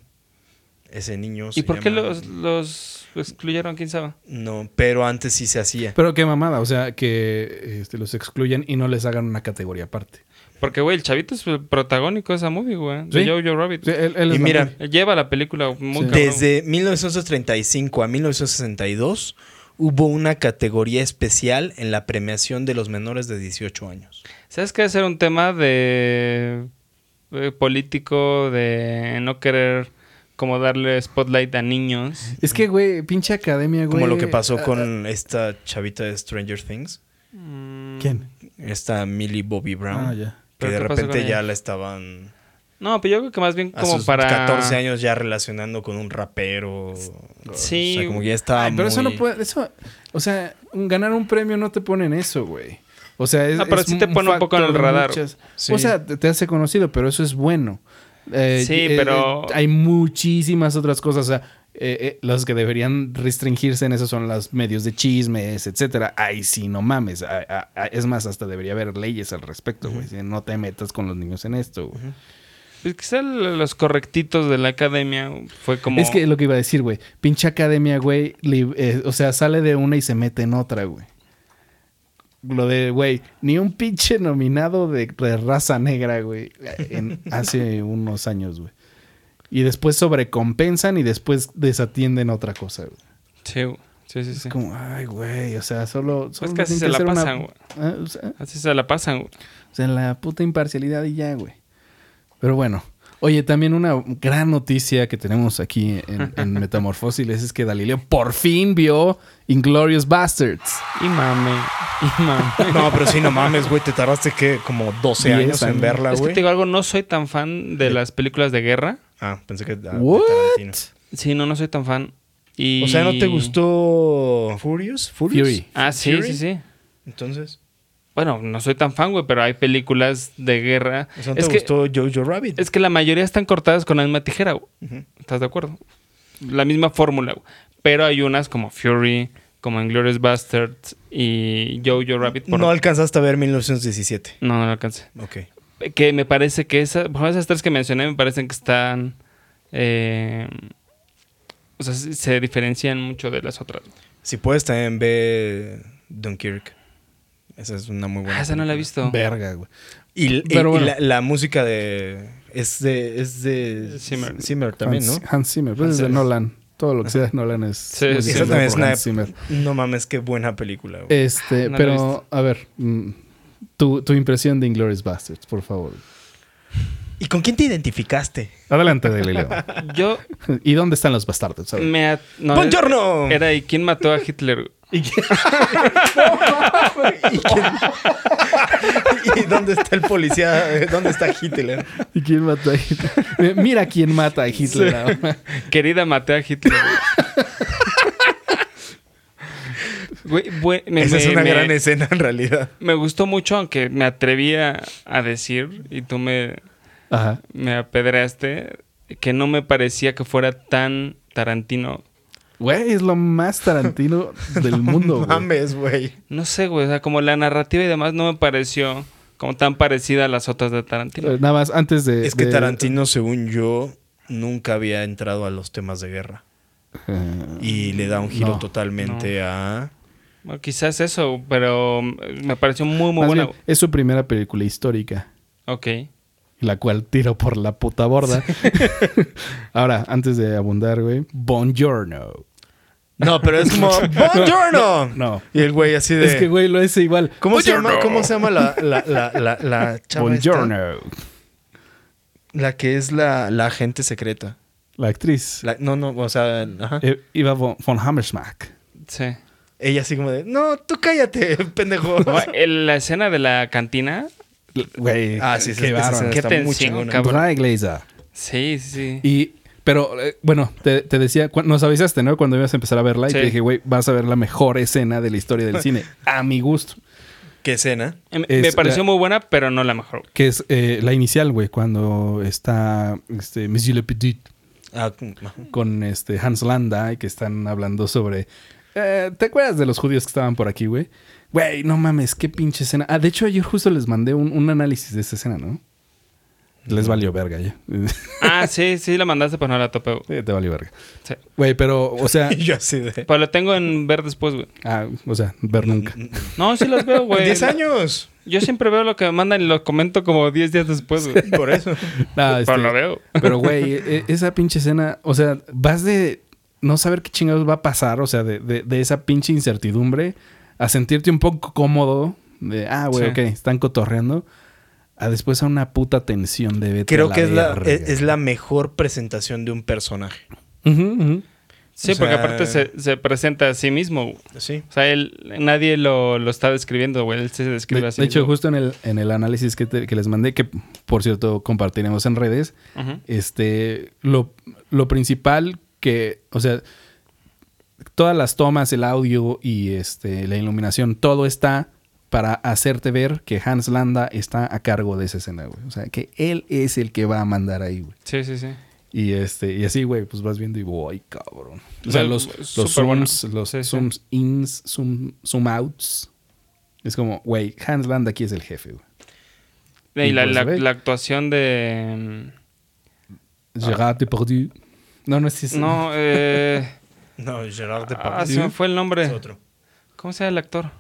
Speaker 2: Ese niño.
Speaker 3: ¿Y
Speaker 2: se
Speaker 3: por qué los excluyeron? ¿Quién sabe?
Speaker 2: No, pero antes sí se hacía.
Speaker 1: Pero qué mamada, o sea, que este, los excluyan y no les hagan una categoría aparte.
Speaker 3: Porque, güey, el chavito es el protagónico de esa movie, güey.
Speaker 1: Sí.
Speaker 3: De Jojo Rabbit.
Speaker 1: Sí, él- él
Speaker 2: Y mira.
Speaker 3: Él Lleva la película muy
Speaker 1: Sí.
Speaker 2: Desde 1935 a 1962 hubo una categoría especial en la premiación de los menores de 18 años.
Speaker 3: ¿Sabes qué? Hacer un tema de, de político, de no querer como darle spotlight a niños.
Speaker 1: Es que, güey, pinche academia, güey.
Speaker 2: Como lo que pasó
Speaker 1: ah,
Speaker 2: con esta chavita de Stranger Things,
Speaker 1: ¿Quién?
Speaker 2: esta Millie Bobby Brown,
Speaker 1: Ah, ya.
Speaker 2: Que
Speaker 3: ¿Pero
Speaker 2: de repente ya la estaban
Speaker 3: No, pero yo creo que más bien
Speaker 2: a
Speaker 3: como
Speaker 2: sus
Speaker 3: para...
Speaker 2: 14 años ya relacionando con un rapero.
Speaker 3: Sí.
Speaker 2: O sea, como que ya estaba
Speaker 1: Ay, pero eso no puede. Eso, o sea, ganar un premio no te pone en eso, güey. O sea, es.
Speaker 3: Ah, pero
Speaker 1: es
Speaker 3: sí te pone un poco en el radar.
Speaker 2: Sí.
Speaker 1: O sea, te, te hace conocido, pero eso es bueno. Eh,
Speaker 3: Sí,
Speaker 1: eh,
Speaker 3: pero-
Speaker 1: eh, hay muchísimas otras cosas. O sea, eh, eh, los que deberían restringirse en eso son los medios de chismes, etcétera. Ay, sí, no mames. Es más, hasta debería haber leyes al respecto, güey. No te metas con los niños en esto, güey.
Speaker 3: Pues quizá los correctitos de la academia fue como...
Speaker 1: Es que lo que iba a decir, güey. Pinche academia, güey. eh, o sea, sale de una y se mete en otra, güey. Lo de, güey, ni un pinche nominado de, de raza negra, güey, en- hace unos años, güey. Y después sobrecompensan y después desatienden otra cosa, güey.
Speaker 3: Sí, güey. Sí, sí,
Speaker 1: Es
Speaker 3: sí.
Speaker 1: como, ay, güey, o sea, solo...
Speaker 3: Es
Speaker 1: solo
Speaker 3: que así
Speaker 1: tiene
Speaker 3: se la pasan, güey.
Speaker 1: Ah, o sea,
Speaker 3: Así se la pasan, güey.
Speaker 1: O sea, la puta imparcialidad y ya, güey. Pero bueno. Oye, también una gran noticia que tenemos aquí en, en <laughs> Metamorfósiles es que Galileo por fin vio Inglorious Bastards.
Speaker 3: Y mame. Y mame. <laughs>
Speaker 2: No, pero sí, no mames, güey. Te tardaste que como 12
Speaker 1: Diez
Speaker 2: años en
Speaker 1: años.
Speaker 2: verla,
Speaker 3: es que
Speaker 2: güey.
Speaker 3: te digo algo, no soy tan fan de las películas de guerra.
Speaker 2: Ah, pensé que. ah, de
Speaker 1: What?
Speaker 2: Tarantino.
Speaker 3: Sí, no, no soy tan fan. Y...
Speaker 2: O sea, ¿no te gustó Furious? ¿Furious?
Speaker 1: Fury.
Speaker 3: Ah, sí,
Speaker 2: Fury?
Speaker 3: sí, sí.
Speaker 2: Entonces.
Speaker 3: Bueno, no soy tan fan, güey, pero hay películas de guerra.
Speaker 2: O sea, ¿no
Speaker 3: es,
Speaker 2: te
Speaker 3: que,
Speaker 2: gustó Jojo Rabbit?
Speaker 3: es que la mayoría están cortadas con la misma tijera, güey. ¿Estás de acuerdo? La misma fórmula, güey. Pero hay unas como Fury, como Inglourious Bastards y Jojo Rabbit. por-
Speaker 2: No alcanzaste a ver 1917.
Speaker 3: no, no lo alcancé.
Speaker 2: Ok.
Speaker 3: Que me parece que esa, por ejemplo, esas tres que mencioné me parecen que están... eh, o sea, se diferencian mucho de las otras.
Speaker 2: Si puedes, también ve Dunkirk. Esa es una muy buena.
Speaker 3: Ah, esa no la he visto.
Speaker 1: Verga, güey.
Speaker 2: Y, y-
Speaker 1: Pero
Speaker 2: y
Speaker 1: bueno.
Speaker 2: la, la música de. Es de. Es de.
Speaker 3: Zimmer.
Speaker 2: Zimmer también, ¿no?
Speaker 1: Hans, Hans Zimmer. Pues es de
Speaker 2: Hans-
Speaker 1: Nolan. Todo lo que sea de Nolan es...
Speaker 3: Sí, sí.
Speaker 2: Esa
Speaker 1: por
Speaker 2: también es una.
Speaker 1: Hans Zimmer.
Speaker 2: No mames, qué buena película, güey.
Speaker 1: Este,
Speaker 3: No he
Speaker 1: pero, a ver, mm, tu, tu impresión de Inglorious Bastards, por favor.
Speaker 2: ¿Y con quién te identificaste?
Speaker 1: Adelante, Galileo. <laughs>
Speaker 3: Yo
Speaker 1: ¿Y dónde están los bastardos?
Speaker 3: Me... at- no,
Speaker 2: ¡Buongiorno!
Speaker 3: Era, ¿y quién mató a Hitler?
Speaker 2: ¿Y, quién- <laughs> ¿Y quién- ¿Y dónde está el policía? ¿Dónde está Hitler?
Speaker 1: ¿Y quién mata a Hitler? Mira quién mata a Hitler.
Speaker 3: Querida, maté a Hitler. <laughs> Güey, Güey, bue- me,
Speaker 2: Esa es una
Speaker 3: me-
Speaker 2: gran escena en realidad.
Speaker 3: me gustó mucho, aunque me atrevía a decir, y tú me,
Speaker 1: Ajá.
Speaker 3: me apedreaste, que no me parecía que fuera tan Tarantino.
Speaker 1: Güey, es lo más tarantino <laughs> del mundo, güey.
Speaker 2: Mames, güey.
Speaker 3: No sé, güey, o sea, como la narrativa y demás no me pareció como tan parecida a las otras de Tarantino.
Speaker 1: Eh, Nada más, antes de...
Speaker 2: Es que
Speaker 1: de-
Speaker 2: Tarantino, según yo, nunca había entrado a los temas de guerra.
Speaker 1: Eh,
Speaker 2: Y le da un giro
Speaker 1: no.
Speaker 2: totalmente a...
Speaker 3: Bueno, quizás eso, pero me pareció muy, muy
Speaker 1: Más
Speaker 3: buena.
Speaker 1: bien, es su primera película histórica,
Speaker 3: Ok.
Speaker 1: la cual tiro por la puta borda. <laughs> Ahora, antes de abundar, güey, Buongiorno.
Speaker 2: No, pero es como... <laughs> ¡Buongiorno!
Speaker 1: No.
Speaker 2: Y el güey así de...
Speaker 1: Es que, güey, lo hace igual.
Speaker 2: ¿Cómo se, llama. ¿Cómo se llama la, la, la, la, la chava esta?
Speaker 1: Buongiorno.
Speaker 2: La que es la, la agente secreta.
Speaker 1: La actriz.
Speaker 2: La- no, no, o sea, ajá.
Speaker 1: Eh, Eva von, von Hammersmark.
Speaker 3: Sí.
Speaker 2: Ella así como de, no, tú cállate, <laughs> pendejo. <laughs>
Speaker 3: No, la escena de la cantina.
Speaker 1: Güey,
Speaker 2: Ah, sí, sí,
Speaker 1: qué
Speaker 2: escena
Speaker 3: Qué tensión, cabrón. Sí, sí, sí.
Speaker 1: Y, pero, eh, bueno, te, te decía, nos avisaste, ¿no? Cuando ibas a empezar a verla y
Speaker 3: Sí.
Speaker 1: te dije, güey, vas a ver la mejor escena de la historia del cine. <laughs> A mi gusto.
Speaker 2: ¿Qué escena?
Speaker 3: Eh, Me-
Speaker 1: es
Speaker 3: me pareció
Speaker 1: la-
Speaker 3: muy buena, pero no la mejor.
Speaker 1: Que es eh, la inicial, güey, cuando está este, Monsieur Le Petit
Speaker 2: Ah, ajá.
Speaker 1: con este Hans Landa y que están hablando sobre. Eh, ¿Te acuerdas de los judíos que estaban por aquí, güey? Güey, no mames, qué pinche escena. Ah, de hecho, ayer justo les mandé un, un análisis de esa escena, ¿no? Les valió verga ya. <laughs>
Speaker 3: Ah, sí, sí, la mandaste, pero no la topé.
Speaker 1: Sí, Te valió verga.
Speaker 3: Sí.
Speaker 1: Güey, pero, o sea.
Speaker 2: Y <laughs> yo así de...
Speaker 3: Pero lo tengo en ver después, güey.
Speaker 1: ah, o sea, ver nunca.
Speaker 3: No, sí los veo, güey. <laughs>
Speaker 2: 10 años.
Speaker 3: Yo siempre veo lo que me mandan y lo comento como 10 días después, güey.
Speaker 2: Por eso.
Speaker 1: Ah, este,
Speaker 3: Pero lo veo.
Speaker 1: Pero, güey, e- esa pinche escena, o sea, vas de no saber qué chingados va a pasar, o sea, de, de- de esa pinche incertidumbre, a sentirte un poco cómodo, de, ah, güey,
Speaker 3: Sí.
Speaker 1: ok, están cotorreando, a después a una puta tensión de vete
Speaker 2: Creo
Speaker 1: a
Speaker 2: que es la,
Speaker 1: verga.
Speaker 2: es, es la mejor presentación de un personaje.
Speaker 3: Sí,
Speaker 2: O
Speaker 3: porque
Speaker 2: sea-
Speaker 3: aparte se, se presenta a sí mismo.
Speaker 2: Sí.
Speaker 3: O sea, él, nadie lo, lo está describiendo, güey. Él se describe
Speaker 1: De,
Speaker 3: así.
Speaker 1: de hecho,
Speaker 3: mismo.
Speaker 1: justo en el, en el análisis que, te- que les mandé, que por cierto compartiremos en redes, este, lo, lo principal que, o sea, todas las tomas, el audio y este, la iluminación, todo está para hacerte ver que Hans Landa está a cargo de esa escena, güey. O sea, que él es el que va a mandar ahí, güey.
Speaker 3: Sí, sí, sí.
Speaker 1: Y este, y así, güey, pues vas viendo y voy, cabrón. O sea, los, los
Speaker 3: súper bueno.
Speaker 1: zooms, los
Speaker 3: Sí, sí.
Speaker 1: zooms ins, zoom, zoom outs. Es como, güey, Hans Landa aquí es el jefe, güey.
Speaker 3: Y la,
Speaker 1: pues,
Speaker 3: la- actuación de...
Speaker 1: Gerard Depardieu. No, no es ese.
Speaker 3: mm, No, eh... <laughs>
Speaker 2: No, Gerard
Speaker 3: ah,
Speaker 2: Depardieu
Speaker 3: se me fue el nombre.
Speaker 2: es otro.
Speaker 3: ¿Cómo se llama el actor?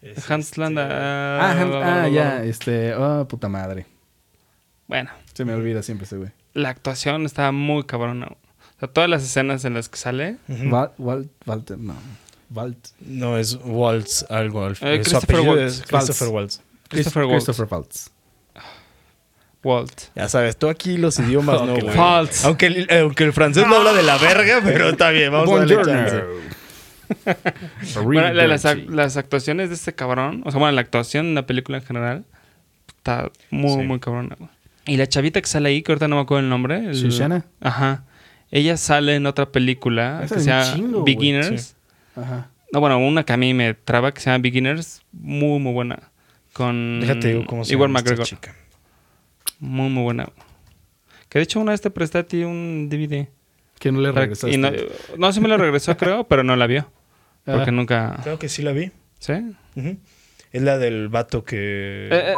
Speaker 2: Es
Speaker 3: Hans
Speaker 2: este-
Speaker 3: Landa.
Speaker 1: Ah, Hans- ah, ya, este, oh, puta madre.
Speaker 3: Bueno,
Speaker 1: Se me olvida siempre ese güey.
Speaker 3: la actuación estaba muy cabrona. O sea, todas las escenas en las que sale.
Speaker 2: Ujú.
Speaker 1: Val- Wal- Walter, no. Walt.
Speaker 2: No, es Waltz, algo. al-
Speaker 3: Eh, Christopher Waltz.
Speaker 2: es Christopher Waltz.
Speaker 3: Christopher Waltz.
Speaker 1: Christopher Waltz.
Speaker 3: Walt.
Speaker 2: Ya sabes, tú aquí los idiomas <laughs> no, güey. Aunque el, aunque el francés no habla de la verga, pero está bien, vamos a darle chance. <laughs>
Speaker 3: Bueno, la- las, ac- las actuaciones de este cabrón, o sea, bueno, la actuación en la película en general, está muy,
Speaker 2: Sí.
Speaker 3: muy cabrona, güey. Y la chavita que sale ahí, que ahorita no me acuerdo el nombre. el-
Speaker 1: Shoshana.
Speaker 3: Ajá. Ella sale en otra película
Speaker 1: Esa
Speaker 3: que
Speaker 1: es
Speaker 3: se
Speaker 1: un
Speaker 3: llama
Speaker 1: chingo, güey.
Speaker 3: Beginners.
Speaker 1: Ajá.
Speaker 3: No, bueno, una que a mí me traba que se llama Beginners. Muy, muy buena. Con
Speaker 2: Déjate digo cómo se llama esta
Speaker 3: McGregor.
Speaker 2: chica.
Speaker 3: Muy, muy buena. Que de hecho una vez te presté a ti un DVD.
Speaker 1: Que no le regresaste.
Speaker 3: y no, no, sí me lo regresó, <laughs> creo, pero no la vio.
Speaker 1: Ah.
Speaker 3: Porque nunca...
Speaker 2: Creo que sí la vi.
Speaker 3: ¿Sí?
Speaker 2: Es la del vato que...
Speaker 3: Eh, eh,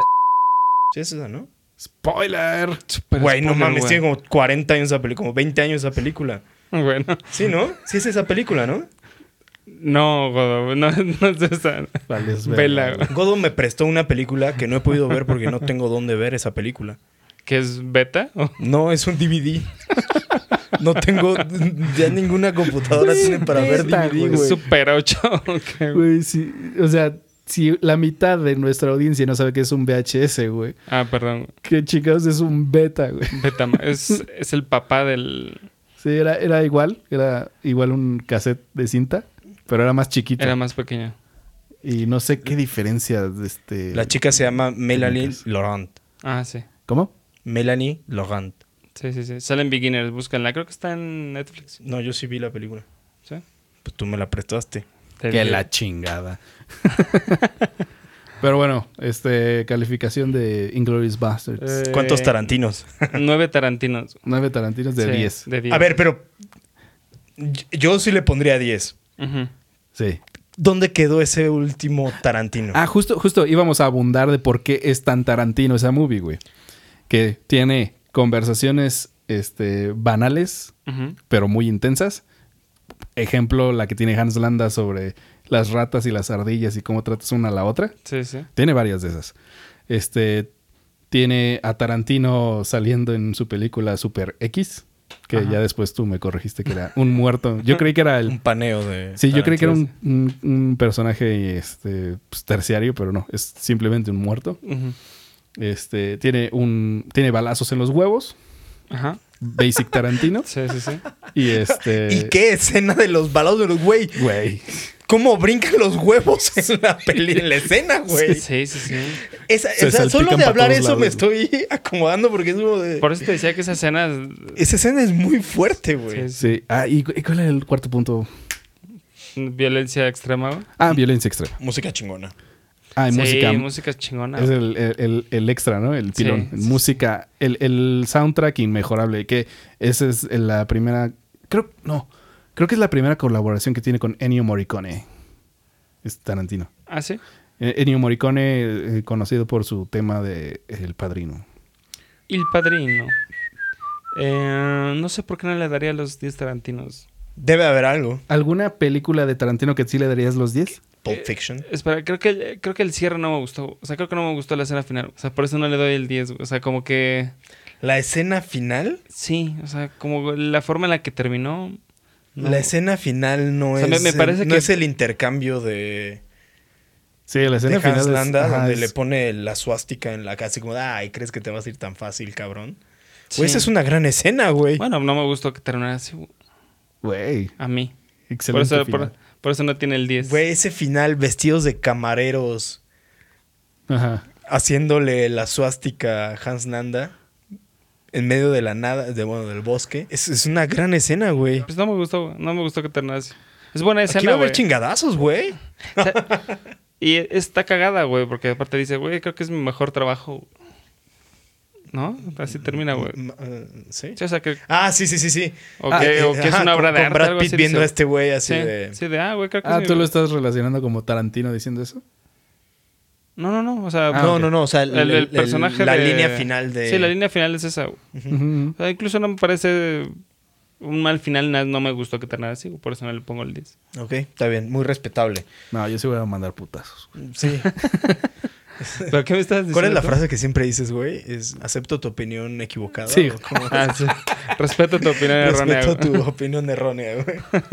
Speaker 2: Sí, es esa, ¿no?
Speaker 1: Spoiler.
Speaker 3: super
Speaker 2: Güey, no mames,
Speaker 3: güey.
Speaker 2: tiene como 40 años esa película, como 20 años esa película.
Speaker 3: Bueno.
Speaker 2: Sí, ¿no? Sí es esa película, ¿no?
Speaker 3: No, Godo, no, <laughs> no es esa.
Speaker 1: Vale, es
Speaker 3: Vela.
Speaker 2: Godo me prestó una película que no he podido ver porque no tengo dónde ver esa película.
Speaker 3: ¿Que es beta? ¿O?
Speaker 2: No, es un DVD. No tengo ya ninguna computadora tiene para ver DVD,
Speaker 1: güey.
Speaker 3: Super 8. <laughs> ok.
Speaker 1: Güey, sí. O sea, si la mitad de nuestra audiencia no sabe que es un VHS, güey.
Speaker 3: Ah, perdón.
Speaker 1: ¿Qué chingados es un beta, güey?
Speaker 3: Beta es, <laughs> es el papá del.
Speaker 1: Sí, era, era igual. Era igual un cassette de cinta, pero era más chiquito.
Speaker 3: Era más pequeño.
Speaker 1: Y no sé qué diferencia de este...
Speaker 2: La chica se llama Melanie Laurent.
Speaker 3: Ah, sí.
Speaker 1: ¿Cómo?
Speaker 2: Melanie Laurent.
Speaker 3: Sí, sí, sí. Salen Beginners, búscanla. Creo que está en Netflix.
Speaker 2: No, yo sí vi la película.
Speaker 3: ¿Sí?
Speaker 2: Pues tú me la prestaste.
Speaker 3: Te
Speaker 1: Que la chingada. <laughs> Pero bueno, este calificación de Inglorious Bastards.
Speaker 3: Eh,
Speaker 2: ¿Cuántos tarantinos? <laughs>
Speaker 3: Nueve Tarantinos.
Speaker 1: Nueve tarantinos de
Speaker 3: Sí,
Speaker 1: 10.
Speaker 3: De 10.
Speaker 2: A ver, pero yo sí le pondría 10.
Speaker 3: Ujú.
Speaker 1: Sí.
Speaker 2: ¿Dónde quedó ese último Tarantino?
Speaker 1: Ah, justo, justo íbamos a abundar de por qué es tan Tarantino esa movie, güey. Que tiene conversaciones este, banales, pero muy intensas. Ejemplo, la que tiene Hans Landa sobre las ratas y las ardillas y cómo tratas una a la otra.
Speaker 3: Sí, sí.
Speaker 1: Tiene varias de esas. Este tiene a Tarantino saliendo en su película Super X, que
Speaker 3: Ajá.
Speaker 1: ya después tú me corregiste que era un muerto. Yo creí que era el
Speaker 2: Un paneo de.
Speaker 1: Sí, yo creí que era un,
Speaker 2: Tarantino.
Speaker 1: un- un personaje este, pues, terciario, pero no, es simplemente un muerto. Este, tiene un tiene balazos en los huevos,
Speaker 3: Ajá.
Speaker 1: basic Tarantino
Speaker 3: Sí, sí, sí.
Speaker 1: y este
Speaker 2: ¿Y qué escena de los balazos de los güey?
Speaker 1: güey.
Speaker 2: ¿Cómo brincan los huevos en la peli, en la escena, güey?
Speaker 3: Sí, sí, sí.
Speaker 2: Esa,
Speaker 1: Se
Speaker 2: o sea, solo de hablar eso
Speaker 1: lados,
Speaker 2: me estoy <laughs> acomodando porque es como de...
Speaker 3: Por eso te decía que esa escena.
Speaker 2: Esa escena es muy fuerte, güey.
Speaker 3: Sí,
Speaker 1: Sí. Ah, ¿y, y cuál era el cuarto punto?
Speaker 3: Violencia extrema. güey.
Speaker 1: Ah, violencia extrema.
Speaker 2: Música chingona.
Speaker 1: Ah, y
Speaker 3: sí,
Speaker 1: música.
Speaker 3: música chingona.
Speaker 1: Es el, el- el- el extra, ¿no? El
Speaker 3: Sí,
Speaker 1: pilón.
Speaker 3: sí, sí.
Speaker 1: música. El, el soundtrack inmejorable. Que esa es la primera. Creo. No. Creo que es la primera colaboración que tiene con Ennio Morricone. Es Tarantino.
Speaker 3: Ah, sí.
Speaker 1: Eh, Ennio Morricone, eh, conocido por su tema de El Padrino.
Speaker 3: El Padrino. Eh, no sé por qué no le daría los 10 Tarantinos.
Speaker 2: Debe haber algo.
Speaker 1: ¿Alguna película de Tarantino que sí le darías los 10?
Speaker 2: Pulp
Speaker 3: Eh,
Speaker 2: Fiction.
Speaker 3: Espera, creo que, creo que el cierre no me gustó. O sea, creo que no me gustó la escena final. O sea, por eso no le doy el 10. güey. O sea, como que...
Speaker 2: La escena final.
Speaker 3: Sí, o sea, como la forma en la que terminó... no.
Speaker 2: La escena final no
Speaker 3: O sea, me-
Speaker 2: es.
Speaker 3: me parece
Speaker 2: no
Speaker 3: que-
Speaker 2: es el intercambio de,
Speaker 1: Sí, la
Speaker 2: de
Speaker 1: escena final.
Speaker 2: Hans
Speaker 1: es-
Speaker 2: Landa,
Speaker 1: ajá,
Speaker 2: donde
Speaker 1: es-
Speaker 2: le pone la suástica en la casa. Así como, ay, ¿crees que te vas a ir tan fácil, cabrón?
Speaker 3: Sí.
Speaker 2: Güey, esa es una gran escena, güey.
Speaker 3: Bueno, no me gustó que terminara así. güey. A mí. Por eso,
Speaker 1: final.
Speaker 3: por, por eso no tiene el 10.
Speaker 2: Güey, ese final, vestidos de camareros,
Speaker 1: Ajá.
Speaker 2: haciéndole la suástica a Hans Landa en medio de la nada, de, bueno, del bosque. Es, es una gran escena, güey.
Speaker 3: Pues no me gustó, güey. No me gustó que terminara así. Es buena
Speaker 2: Aquí va
Speaker 3: escena,
Speaker 2: a haber
Speaker 3: güey.
Speaker 2: chingadazos, güey.
Speaker 3: Y está cagada, güey, porque aparte dice, güey, creo que es mi mejor trabajo. ¿No? Así termina, güey.
Speaker 2: Eh, ¿Sí?
Speaker 3: Sí, o sea, que,
Speaker 2: Ah, sí, sí, sí, sí.
Speaker 3: o
Speaker 2: Ah,
Speaker 3: que,
Speaker 2: eh,
Speaker 3: o que es
Speaker 2: ajá,
Speaker 3: una obra
Speaker 2: con-
Speaker 3: de arte.
Speaker 2: Brad
Speaker 3: algo
Speaker 2: Pitt
Speaker 3: así,
Speaker 2: viendo
Speaker 3: dice,
Speaker 2: a este güey así
Speaker 3: sí,
Speaker 2: de...
Speaker 3: sí, de, ah, güey, creo que
Speaker 1: Ah,
Speaker 3: es
Speaker 1: ¿tú
Speaker 3: mi-
Speaker 1: lo estás relacionando como Tarantino diciendo eso?
Speaker 3: No, no, no, o sea...
Speaker 1: Ah,
Speaker 2: no, no, no, o sea,
Speaker 3: el, el personaje
Speaker 2: La
Speaker 3: de-
Speaker 2: línea final de...
Speaker 3: Sí, la línea final es esa. güey. O sea, incluso no me parece un mal final, na- no me gustó que terminara así, por eso no le pongo el 10.
Speaker 2: Ok, está bien, muy respetable.
Speaker 1: No, yo sí voy a mandar putazos.
Speaker 2: Sí. <laughs>
Speaker 3: ¿Pero qué me estás diciendo?
Speaker 2: ¿Cuál es la
Speaker 3: tú?
Speaker 2: frase que siempre dices, güey? Es acepto tu opinión equivocada.
Speaker 1: Sí.
Speaker 2: ¿O cómo? <laughs>
Speaker 3: Ah, sí. Respeto tu opinión errónea.
Speaker 2: Respeto tu opinión errónea, güey. <laughs>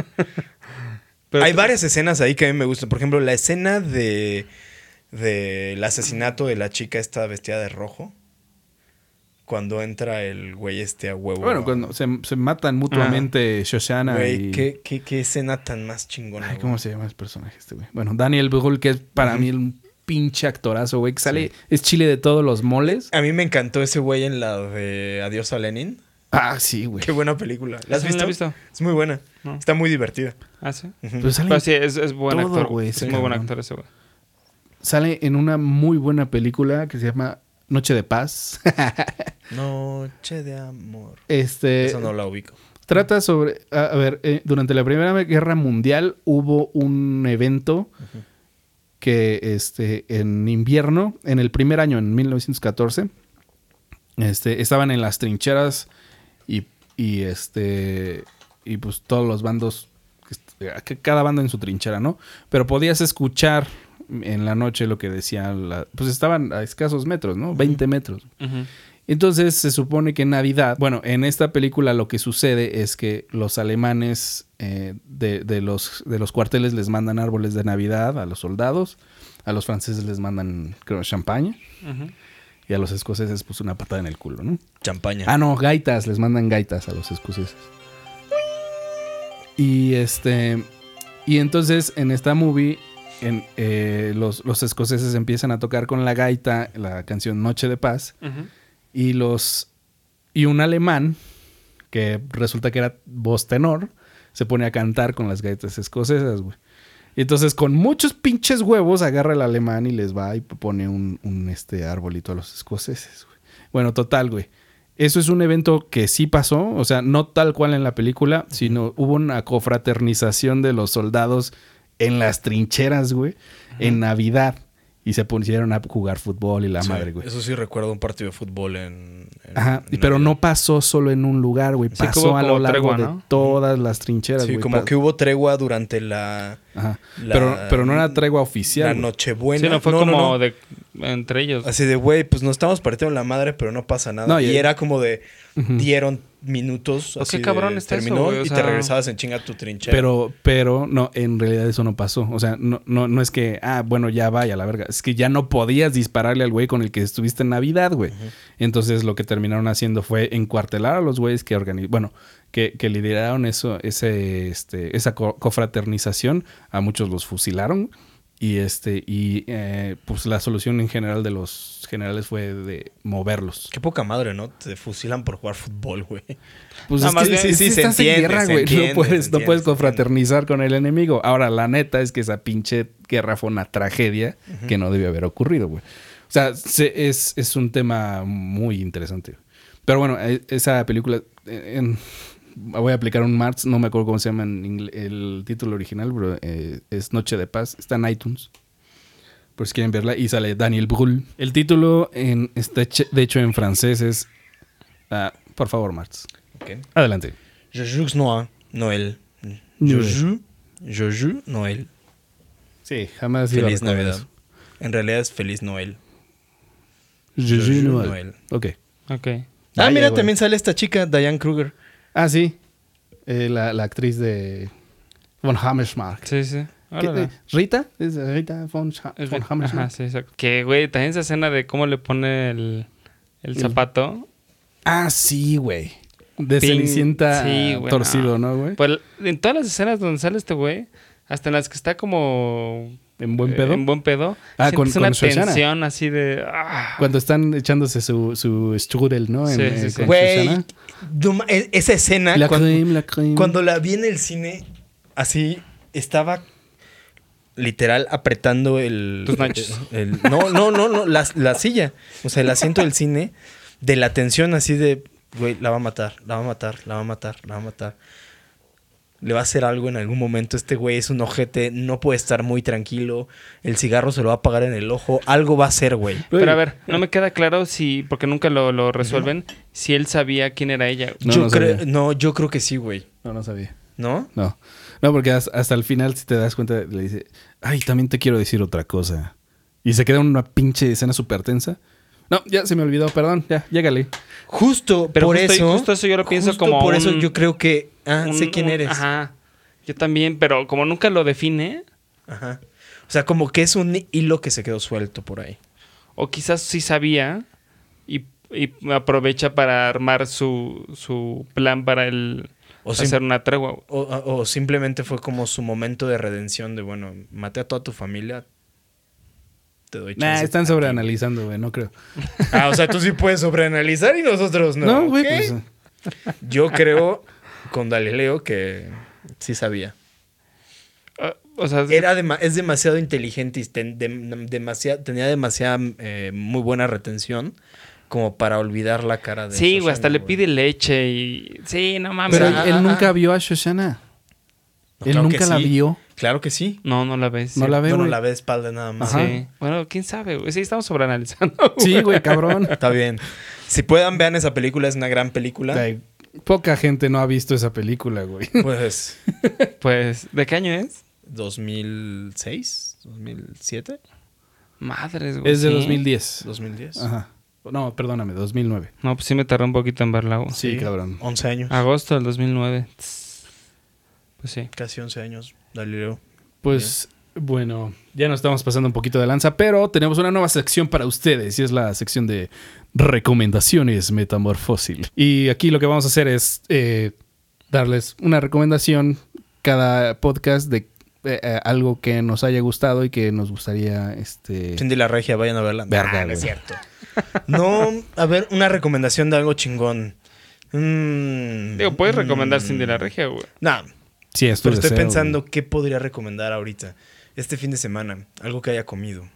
Speaker 3: Pero-
Speaker 2: Hay varias escenas ahí que a mí me gustan. Por ejemplo, la escena de del asesinato de la chica esta vestida de rojo. Cuando entra el güey este a huevo.
Speaker 1: Bueno, cuando se, se matan mutuamente Shoshana
Speaker 2: Güey,
Speaker 1: y...
Speaker 2: ¿qué, qué, qué escena tan más chingona.
Speaker 1: Ay,
Speaker 2: güey.
Speaker 1: ¿Cómo se llama el personaje este, güey? Bueno, Daniel Brühl, que es para mí un pinche actorazo, güey, que sale... Es chile de todos los moles.
Speaker 2: A mí me encantó ese güey en la de Adiós a Lenin.
Speaker 1: Ah, sí, güey.
Speaker 2: Qué buena película. ¿La has
Speaker 3: no la
Speaker 2: visto?
Speaker 3: he visto.
Speaker 2: Es muy buena.
Speaker 3: No.
Speaker 2: Está muy divertida.
Speaker 3: Ah, sí.
Speaker 2: Ujú.
Speaker 1: Pero sale,
Speaker 3: Pero sí, es, es buen
Speaker 1: todo,
Speaker 3: actor.
Speaker 1: güey,
Speaker 3: es muy buen actor ese güey.
Speaker 1: Sale en una muy buena película que se llama Noche de Paz. <laughs>
Speaker 2: Noche de amor.
Speaker 1: este...
Speaker 2: Eso no la ubico.
Speaker 1: Trata sobre, a, a ver, eh, durante la Primera Guerra Mundial hubo un evento que este, en invierno, en el primer año, en 1914, este, estaban en las trincheras y, y, este, y pues todos los bandos, que cada bando en su trinchera, ¿no? Pero podías escuchar en la noche lo que decían, la- pues estaban a escasos metros, ¿no? 20 metros. Entonces se supone que en Navidad, bueno, en esta película lo que sucede es que los alemanes eh, de, de los, de los cuarteles les mandan árboles de Navidad a los soldados, a los franceses les mandan, creo, champaña y a los escoceses pues una patada en el culo, ¿no?
Speaker 2: Champaña.
Speaker 1: Ah, no, gaitas, les mandan gaitas a los escoceses. Y este. Y entonces en esta movie. En, eh, los, los escoceses empiezan a tocar con la gaita la canción Noche de Paz. Y los. Y un alemán, que resulta que era voz tenor, se pone a cantar con las gaitas escocesas, güey. Y entonces, con muchos pinches huevos, agarra el alemán y les va y pone un, un, este arbolito a los escoceses, güey. Bueno, total, güey. Eso es un evento que sí pasó, o sea, no tal cual en la película, sino hubo una confraternización de los soldados en las trincheras, güey, en Navidad. Y se pusieron a jugar fútbol y la
Speaker 2: Sí,
Speaker 1: madre, güey.
Speaker 2: Eso sí recuerdo un partido de fútbol en. en-
Speaker 1: Ajá,
Speaker 2: en
Speaker 1: pero
Speaker 2: Navidad.
Speaker 1: no pasó solo en un lugar, güey.
Speaker 3: Sí,
Speaker 1: pasó a lo largo
Speaker 3: tregua,
Speaker 1: de
Speaker 3: ¿no?
Speaker 1: todas las trincheras,
Speaker 2: Sí,
Speaker 1: güey.
Speaker 2: como que hubo tregua durante la.
Speaker 1: Ajá.
Speaker 2: la-
Speaker 1: pero, pero no era tregua oficial.
Speaker 2: La. Nochebuena.
Speaker 3: Sí, no fue
Speaker 2: No,
Speaker 3: como
Speaker 2: no, no.
Speaker 3: de entre ellos.
Speaker 2: Así de, güey, pues nos estamos partiendo la madre, pero no pasa nada.
Speaker 1: No,
Speaker 2: y
Speaker 1: y-
Speaker 2: era como de. Dieron minutos.
Speaker 3: Pues
Speaker 2: así
Speaker 3: qué cabrón
Speaker 2: de-
Speaker 3: está eso,
Speaker 2: terminó
Speaker 3: güey, o
Speaker 2: y te regresabas en chinga a tu trinchera.
Speaker 1: Pero, pero, no, en realidad eso no pasó. O sea, no, no, no es que, ah, bueno, ya vaya la verga. Es que ya no podías dispararle al güey con el que estuviste en Navidad, güey. Entonces lo que terminaron haciendo fue encuartelar a los güeyes que organizaron, bueno, que, que lideraron eso, ese, este, esa co- confraternización. A muchos los fusilaron. Y este, y eh, pues la solución en general de los generales fue de moverlos.
Speaker 2: Qué poca madre, ¿no? Te fusilan por jugar fútbol, güey.
Speaker 1: Pues
Speaker 3: No,
Speaker 1: es
Speaker 3: más
Speaker 1: que
Speaker 3: bien-
Speaker 1: sí,
Speaker 2: sí, se
Speaker 1: estás en
Speaker 2: entiende,
Speaker 1: guerra,
Speaker 2: se
Speaker 1: güey.
Speaker 2: entiende,
Speaker 1: No puedes, no
Speaker 2: entiende,
Speaker 1: puedes
Speaker 2: entiende.
Speaker 1: confraternizar con el enemigo. Ahora, la neta es que esa pinche guerra fue una tragedia que no debió haber ocurrido, güey. O sea, se- es, es un tema muy interesante. Pero bueno, e- esa película. en- voy a aplicar un Marx, no me acuerdo cómo se llama en el título original, pero eh, es Noche de Paz. Está en iTunes. Por si quieren verla. Y sale Daniel Brühl. El título en, está hecho- de hecho en francés es. ah, por favor, Marx.
Speaker 2: Ok.
Speaker 1: Adelante.
Speaker 2: Jojoux Noir, Noël.
Speaker 1: Noël.
Speaker 2: Jojo, Jojo, Noël.
Speaker 1: Sí, jamás iba a
Speaker 2: Feliz Navidad.
Speaker 1: eso.
Speaker 2: En realidad es Feliz Noel.
Speaker 1: Jojo Noel.
Speaker 2: Noel.
Speaker 1: Ok.
Speaker 3: Ok.
Speaker 2: Ah,
Speaker 1: Vaya,
Speaker 2: mira, también sale esta chica, Diane Kruger.
Speaker 1: Ah, sí. Eh, la, la actriz de Von Hammersmark.
Speaker 3: Sí, sí.
Speaker 1: ¿Qué-
Speaker 3: Órale.
Speaker 1: eh, ¿Rita? ¿Es Rita von,
Speaker 3: Es
Speaker 1: von Hammersmark?
Speaker 3: Ajá, sí, exacto. Que, güey, también esa escena de cómo le pone el, el zapato.
Speaker 1: Ah, sí, güey. De
Speaker 3: Pin-
Speaker 1: Cenicienta
Speaker 3: sí, güey,
Speaker 1: torcido,
Speaker 3: no.
Speaker 1: ¿no, güey?
Speaker 3: Pues en todas las escenas donde sale este güey, hasta en las que está como...
Speaker 1: En buen
Speaker 3: eh,
Speaker 1: pedo.
Speaker 3: en buen pedo.
Speaker 1: Ah, con-
Speaker 3: una
Speaker 1: con
Speaker 3: tensión así de... ah.
Speaker 1: Cuando están echándose su, su strudel, ¿no? En,
Speaker 3: Sí,
Speaker 1: eh,
Speaker 3: sí, sí.
Speaker 2: Güey, E- esa escena,
Speaker 1: La
Speaker 2: cuando,
Speaker 1: la creme.
Speaker 2: cuando la vi en el cine, así, estaba literal apretando el...
Speaker 3: Tus nachos.
Speaker 2: el- no, no, no, no, la, la silla. O sea, el asiento del cine, de la tensión así de, güey, la va a matar, la va a matar, la va a matar, la va a matar. Le va a hacer algo en algún momento. Este güey es un ojete, no puede estar muy tranquilo. El cigarro se lo va a apagar en el ojo. Algo va a hacer, güey.
Speaker 3: Pero a ver, no me queda claro si... Porque nunca lo, lo resuelven. Si él sabía quién era ella.
Speaker 1: No,
Speaker 2: yo
Speaker 1: no
Speaker 2: creo,
Speaker 1: sabía.
Speaker 2: no, yo creo que sí, güey.
Speaker 1: No, no sabía.
Speaker 2: ¿No?
Speaker 1: No. No, porque hasta, hasta el final, si te das cuenta, le dice, ay, también te quiero decir otra cosa. Y se queda una pinche escena súper tensa. No, ya se me olvidó, perdón, ya, llégale.
Speaker 2: Justo
Speaker 3: Pero
Speaker 2: por
Speaker 3: justo-
Speaker 2: eso.
Speaker 3: justo eso yo lo pienso como
Speaker 2: Por eso yo creo que. Ah,
Speaker 3: Un-
Speaker 2: sé quién
Speaker 3: un-
Speaker 2: eres.
Speaker 3: Ajá. Yo también, pero como nunca lo define,
Speaker 2: Ajá. O sea, como que es un hilo que se quedó suelto por ahí.
Speaker 3: o quizás sí sabía y, y aprovecha para armar su, su plan para el
Speaker 2: O,
Speaker 3: hacer una tregua.
Speaker 2: o- o- o simplemente fue como su momento de redención de, bueno, maté a toda tu familia. Te doy
Speaker 1: Nah,
Speaker 2: chance.
Speaker 1: están sobreanalizando, güey, no creo.
Speaker 2: Ah, o sea, tú sí puedes sobreanalizar y nosotros no.
Speaker 1: No, güey, pues.
Speaker 2: Yo creo con Galileo que sí sabía.
Speaker 3: Ah, o sea,
Speaker 2: Era es demasiado inteligente y ten- dem- demasiado, tenía demasiada eh, muy buena retención como para olvidar la cara de
Speaker 3: sí, güey, hasta le pide leche y... Sí, no mames.
Speaker 1: Pero
Speaker 2: O
Speaker 1: él,
Speaker 2: sea,
Speaker 1: él nunca vio a Shoshana.
Speaker 2: No,
Speaker 1: él
Speaker 2: claro
Speaker 1: nunca la vio.
Speaker 2: Claro que sí.
Speaker 3: No, no la ves.
Speaker 1: No la ve,
Speaker 2: Bueno, la ve de espalda nada más.
Speaker 1: Ajá.
Speaker 3: Sí. Bueno, quién sabe, güey. Sí, estamos sobreanalizando. <laughs>
Speaker 1: Sí, güey, cabrón.
Speaker 2: Está bien. Si puedan, vean esa película, es una gran película.
Speaker 1: Poca gente no ha visto esa película, güey. <laughs>
Speaker 2: Pues,
Speaker 3: Pues, ¿de qué año es?
Speaker 2: 2006, 2007,
Speaker 3: Madres, güey.
Speaker 1: Es de
Speaker 3: sí.
Speaker 1: 2010.
Speaker 2: 2010.
Speaker 1: Ajá. No, perdóname, 2009.
Speaker 3: No, pues sí me tardó un poquito en verla, güey.
Speaker 1: Sí, cabrón.
Speaker 2: 11 años.
Speaker 3: Agosto del 2009. Pues sí.
Speaker 2: Casi 11 años, Galileo.
Speaker 1: Pues bueno, ya nos estamos pasando un poquito de lanza, pero tenemos una nueva sección para ustedes y es la sección de recomendaciones metamorfósil. Y aquí lo que vamos a hacer es eh, darles una recomendación cada podcast de eh, eh, algo que nos haya gustado y que nos gustaría este
Speaker 2: Cindy la Regia, vayan a verla.
Speaker 1: Verga,
Speaker 2: Nah, no es cierto. No, a ver, una recomendación de algo chingón. Mm,
Speaker 3: Digo, puedes
Speaker 2: mm,
Speaker 3: recomendar Cindy la Regia, güey.
Speaker 2: Nah,
Speaker 1: Sí, es tu
Speaker 2: pero estoy pensando qué podría recomendar ahorita. Este fin de semana, algo que haya comido.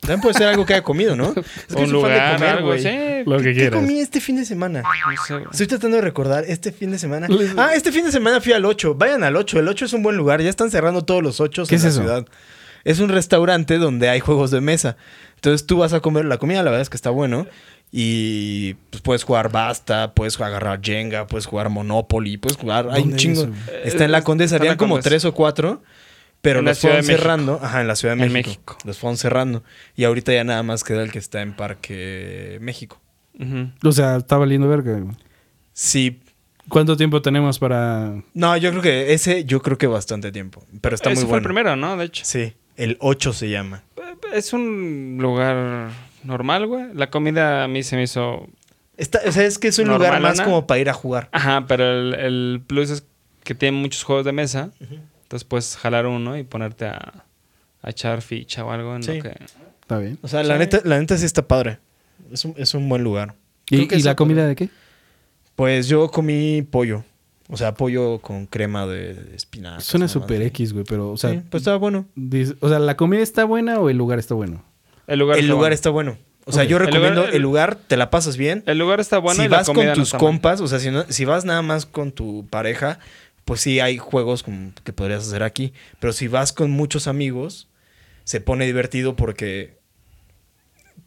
Speaker 2: También puede ser algo que haya comido, ¿no? <laughs> Es que
Speaker 3: un
Speaker 2: fan de
Speaker 3: lugar,
Speaker 2: comer, güey.
Speaker 3: sí.
Speaker 1: lo que
Speaker 2: ¿Qué
Speaker 1: quieras.
Speaker 2: comí este fin de semana?
Speaker 3: No sé, güey.
Speaker 2: Estoy tratando de recordar este fin de semana. Ah, este fin de semana fui al 8. Vayan al 8. El 8 es un buen lugar. Ya están cerrando todos los 8
Speaker 1: ¿Qué
Speaker 2: en
Speaker 1: es
Speaker 2: la
Speaker 1: eso?
Speaker 2: ciudad. Es un restaurante donde hay juegos de mesa. Entonces tú vas a comer la comida, la verdad es que está bueno. Y pues puedes jugar Basta, puedes agarrar Jenga, puedes jugar Monopoly, puedes jugar. Hay un
Speaker 1: ¿Dónde
Speaker 2: chingo.
Speaker 1: es eso?
Speaker 2: Está en la Condesa. Habían como
Speaker 3: Condesa.
Speaker 2: tres o cuatro. Pero
Speaker 3: En
Speaker 2: los fueron cerrando. Ajá, en la Ciudad de
Speaker 3: En
Speaker 2: México.
Speaker 3: México.
Speaker 2: Los fueron cerrando. Y ahorita ya nada más queda el que está en Parque México.
Speaker 1: O sea, está valiendo verga.
Speaker 2: Sí,
Speaker 1: ¿Cuánto tiempo tenemos para
Speaker 2: No, yo creo que ese, yo creo que bastante tiempo. Pero está
Speaker 3: Ese
Speaker 2: muy
Speaker 3: fue el
Speaker 2: bueno.
Speaker 3: primero, ¿no? De hecho.
Speaker 2: Sí, el 8 se llama.
Speaker 3: Es un lugar normal, güey. La comida a mí se me hizo...
Speaker 2: Está, o sea, es que es un lugar más como para ir a jugar.
Speaker 3: Ajá, pero el, el plus es que tiene muchos juegos de mesa. Entonces puedes jalar uno y ponerte a, a echar ficha o algo en
Speaker 2: Sí.
Speaker 3: lo que...
Speaker 1: Está bien.
Speaker 2: O sea, la, neta, la neta sí está padre. Es un, es un buen lugar. Creo
Speaker 1: ¿Y,
Speaker 2: que
Speaker 1: y la comida de qué?
Speaker 2: Pues yo comí pollo. O sea, pollo con crema de, de espinacas.
Speaker 1: Suena super X, güey, pero o sea,
Speaker 2: Sí, pues estaba bueno.
Speaker 1: dice- o sea, ¿la comida está buena o el lugar está bueno?
Speaker 3: El lugar,
Speaker 2: el
Speaker 3: está
Speaker 2: lugar
Speaker 3: bueno.
Speaker 2: está bueno. O sea, yo
Speaker 3: El
Speaker 2: recomiendo
Speaker 3: lugar-
Speaker 2: el lugar, te la pasas bien.
Speaker 3: El lugar está bueno
Speaker 2: si
Speaker 3: y
Speaker 2: vas con
Speaker 3: no
Speaker 2: tus
Speaker 3: mal.
Speaker 2: compas, o sea, si, no- si vas nada más con tu pareja, pues sí hay juegos como que podrías hacer aquí. Pero si vas con muchos amigos, se pone divertido porque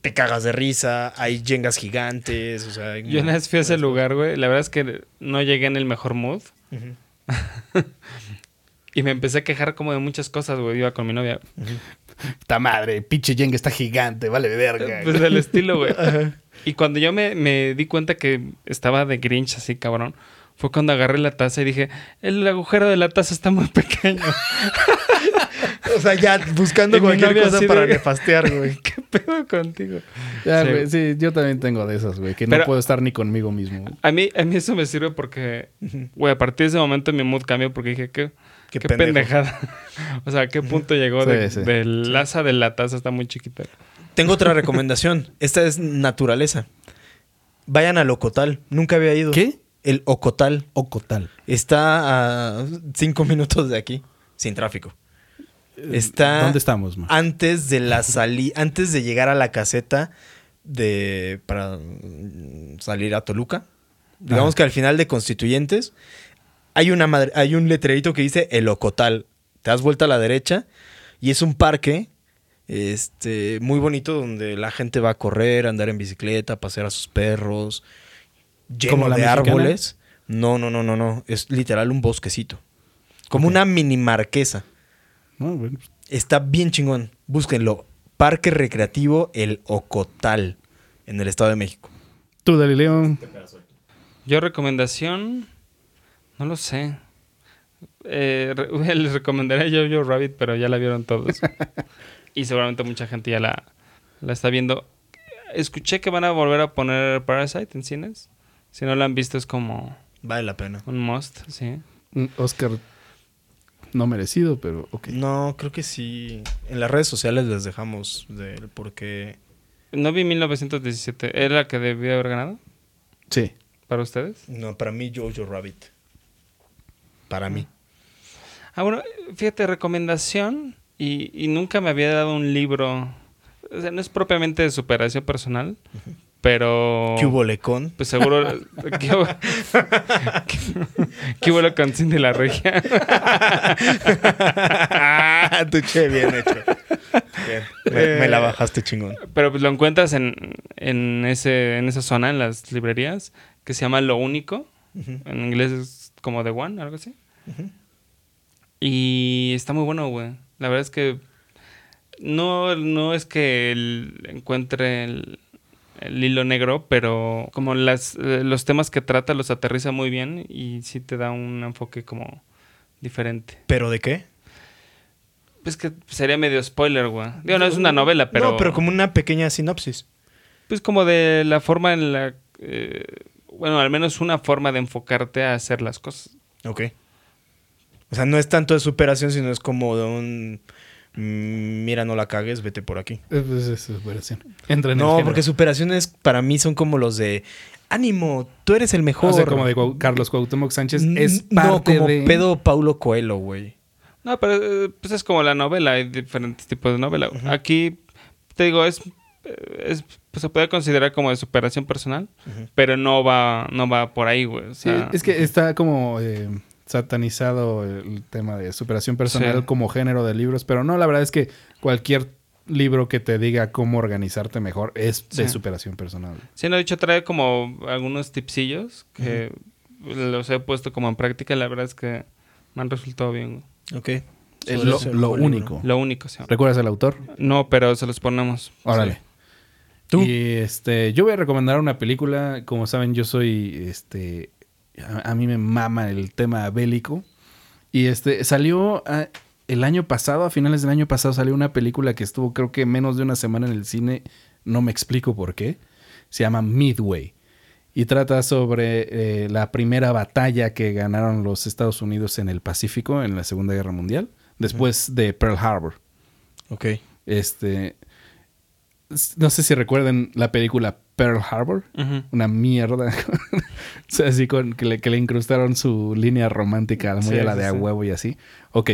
Speaker 2: te cagas de risa, hay yengas gigantes, o sea... hay
Speaker 3: Yo una vez fui a ese lugar, güey. La verdad es que no llegué en el mejor mood. <laughs> Y me empecé a quejar como de muchas cosas, güey. Iba con mi novia.
Speaker 1: ¡Ta madre! Pinche Jenga está gigante, vale verga.
Speaker 3: Pues del estilo, güey. Y cuando yo me, me di cuenta que estaba de Grinch así, cabrón, fue cuando agarré la taza y dije, el agujero de la taza está muy pequeño. <laughs>
Speaker 2: O sea, ya buscando
Speaker 3: Y
Speaker 2: cualquier cosa para
Speaker 3: de-
Speaker 2: nefastear, güey. <laughs>
Speaker 3: ¿Qué pedo contigo?
Speaker 1: Ya,
Speaker 3: Sí.
Speaker 1: güey, sí, yo también tengo de esas, güey, que
Speaker 3: Pero-
Speaker 1: no puedo estar ni conmigo mismo.
Speaker 3: A mí, a mí eso me sirve porque, güey, a partir de ese momento mi mood cambió porque dije, ¿qué,
Speaker 2: Qué
Speaker 3: pendejada? <laughs> o sea, ¿a qué punto llegó de,
Speaker 1: Sí, sí.
Speaker 3: del asa de la taza? Está muy chiquita.
Speaker 2: Tengo otra recomendación. Esta es naturaleza. Vayan al Ocotal. Nunca había ido.
Speaker 1: ¿Qué?
Speaker 2: El Ocotal.
Speaker 1: Ocotal.
Speaker 2: Está a cinco minutos de aquí, sin tráfico. Está
Speaker 1: ¿Dónde estamos, man?
Speaker 2: antes de la <laughs> salida, antes de llegar a la caseta de para salir a Toluca. Digamos
Speaker 1: Ajá.
Speaker 2: que al final de Constituyentes hay una madre- hay un letrerito que dice El Ocotal. Te das vuelta a la derecha y es un parque este muy bonito donde la gente va a correr, a andar en bicicleta, a pasear a sus perros, lleno
Speaker 1: ¿Como la
Speaker 2: de
Speaker 1: mexicana?
Speaker 2: árboles. No, no, no, no, no, es literal un bosquecito. Como una mini marquesa.
Speaker 1: No, bueno, pues,
Speaker 2: Está bien chingón. Búsquenlo. Parque Recreativo El Ocotal, en el Estado de México.
Speaker 1: Tú, Galileo.
Speaker 3: Yo recomendación, no lo sé. Eh, re- <laughs> les recomendaría Jojo Rabbit, pero ya la vieron todos. <laughs> y seguramente mucha gente ya la, la está viendo. Escuché que van a volver a poner Parasite en cines. Si no la han visto es como
Speaker 2: Vale la pena.
Speaker 3: un must, sí.
Speaker 1: Un Oscar no merecido, pero ok.
Speaker 2: No, creo que sí. En las redes sociales les dejamos de él porque...
Speaker 3: No vi 1917. ¿Era la que debía haber ganado
Speaker 1: Sí.
Speaker 3: para ustedes?
Speaker 2: No, para mí Jojo Rabbit. Para mí.
Speaker 3: Ah, bueno, fíjate, recomendación. Y, y nunca me había dado un libro. O sea, no es propiamente de superación personal, pero.
Speaker 2: ¿Qué hubo lecón?
Speaker 3: Pues seguro. ¿Qué hubo, ¿Qué hubo Cindy la Regia?
Speaker 2: Ah, tu che, bien hecho. Bien. Me, me la bajaste chingón.
Speaker 3: Pero pues lo encuentras en, en, ese, en esa zona, en las librerías, que se llama Lo Único. En inglés es como The One, algo así. Y está muy bueno, güey. La verdad es que no, no es que el- encuentre el, el hilo negro, pero como las, eh, los temas que trata los aterriza muy bien y sí te da un enfoque como diferente.
Speaker 2: ¿Pero de qué?
Speaker 3: Pues que sería medio spoiler, güey. Digo, no es una novela, pero...
Speaker 2: No, pero como una pequeña sinopsis.
Speaker 3: Pues como de la forma en la... eh, bueno, al menos una forma de enfocarte a hacer las cosas.
Speaker 2: Ok. O sea, no es tanto de superación, sino es como de un... mm, Mira, no la cagues, vete por aquí.
Speaker 1: Es, es- es superación. Entra en
Speaker 2: No, porque superaciones para mí son como los de... Ánimo, tú eres el mejor.
Speaker 1: O sea, como de Carlos Cuauhtémoc Sánchez es
Speaker 2: no,
Speaker 1: parte
Speaker 2: como
Speaker 1: de...
Speaker 2: pedo Paulo Coelho, güey.
Speaker 3: No, pero eh, pues es como la novela, hay diferentes tipos de novela. Aquí, te digo, es, eh, es pues se puede considerar como de superación personal, pero no va, no va por ahí, güey. O
Speaker 1: Sí,
Speaker 3: sea,
Speaker 1: es que está como eh, satanizado el tema de superación personal
Speaker 3: Sí.
Speaker 1: como género de libros, pero no, la verdad es que cualquier libro que te diga cómo organizarte mejor es de
Speaker 3: Sí.
Speaker 1: superación personal.
Speaker 3: Sí, no, de hecho trae como algunos tipsillos que los he puesto como en práctica y la verdad es que me han resultado bien.
Speaker 2: Ok.
Speaker 1: Es lo, único.
Speaker 3: Lo único, sí.
Speaker 1: ¿Recuerdas el autor?
Speaker 3: No, pero se los ponemos.
Speaker 1: Órale.
Speaker 3: Sí.
Speaker 2: ¿Tú?
Speaker 1: Y este, yo voy a recomendar una película. Como saben, yo soy este. A, a mí me mama el tema bélico. Y este, salió ah, el año pasado, a finales del año pasado, salió una película que estuvo, creo que menos de una semana en el cine. No me explico por qué. Se llama Midway. Y trata sobre eh, la primera batalla que ganaron los Estados Unidos en el Pacífico en la Segunda Guerra Mundial, después de Pearl Harbor.
Speaker 2: Ok.
Speaker 1: Este. No sé si recuerden la película Pearl Harbor. Una mierda. <laughs> o sea, así con que le, que le incrustaron su línea romántica muy
Speaker 3: Sí,
Speaker 1: a la
Speaker 3: sí,
Speaker 1: de a
Speaker 3: sí.
Speaker 1: huevo y así. Ok.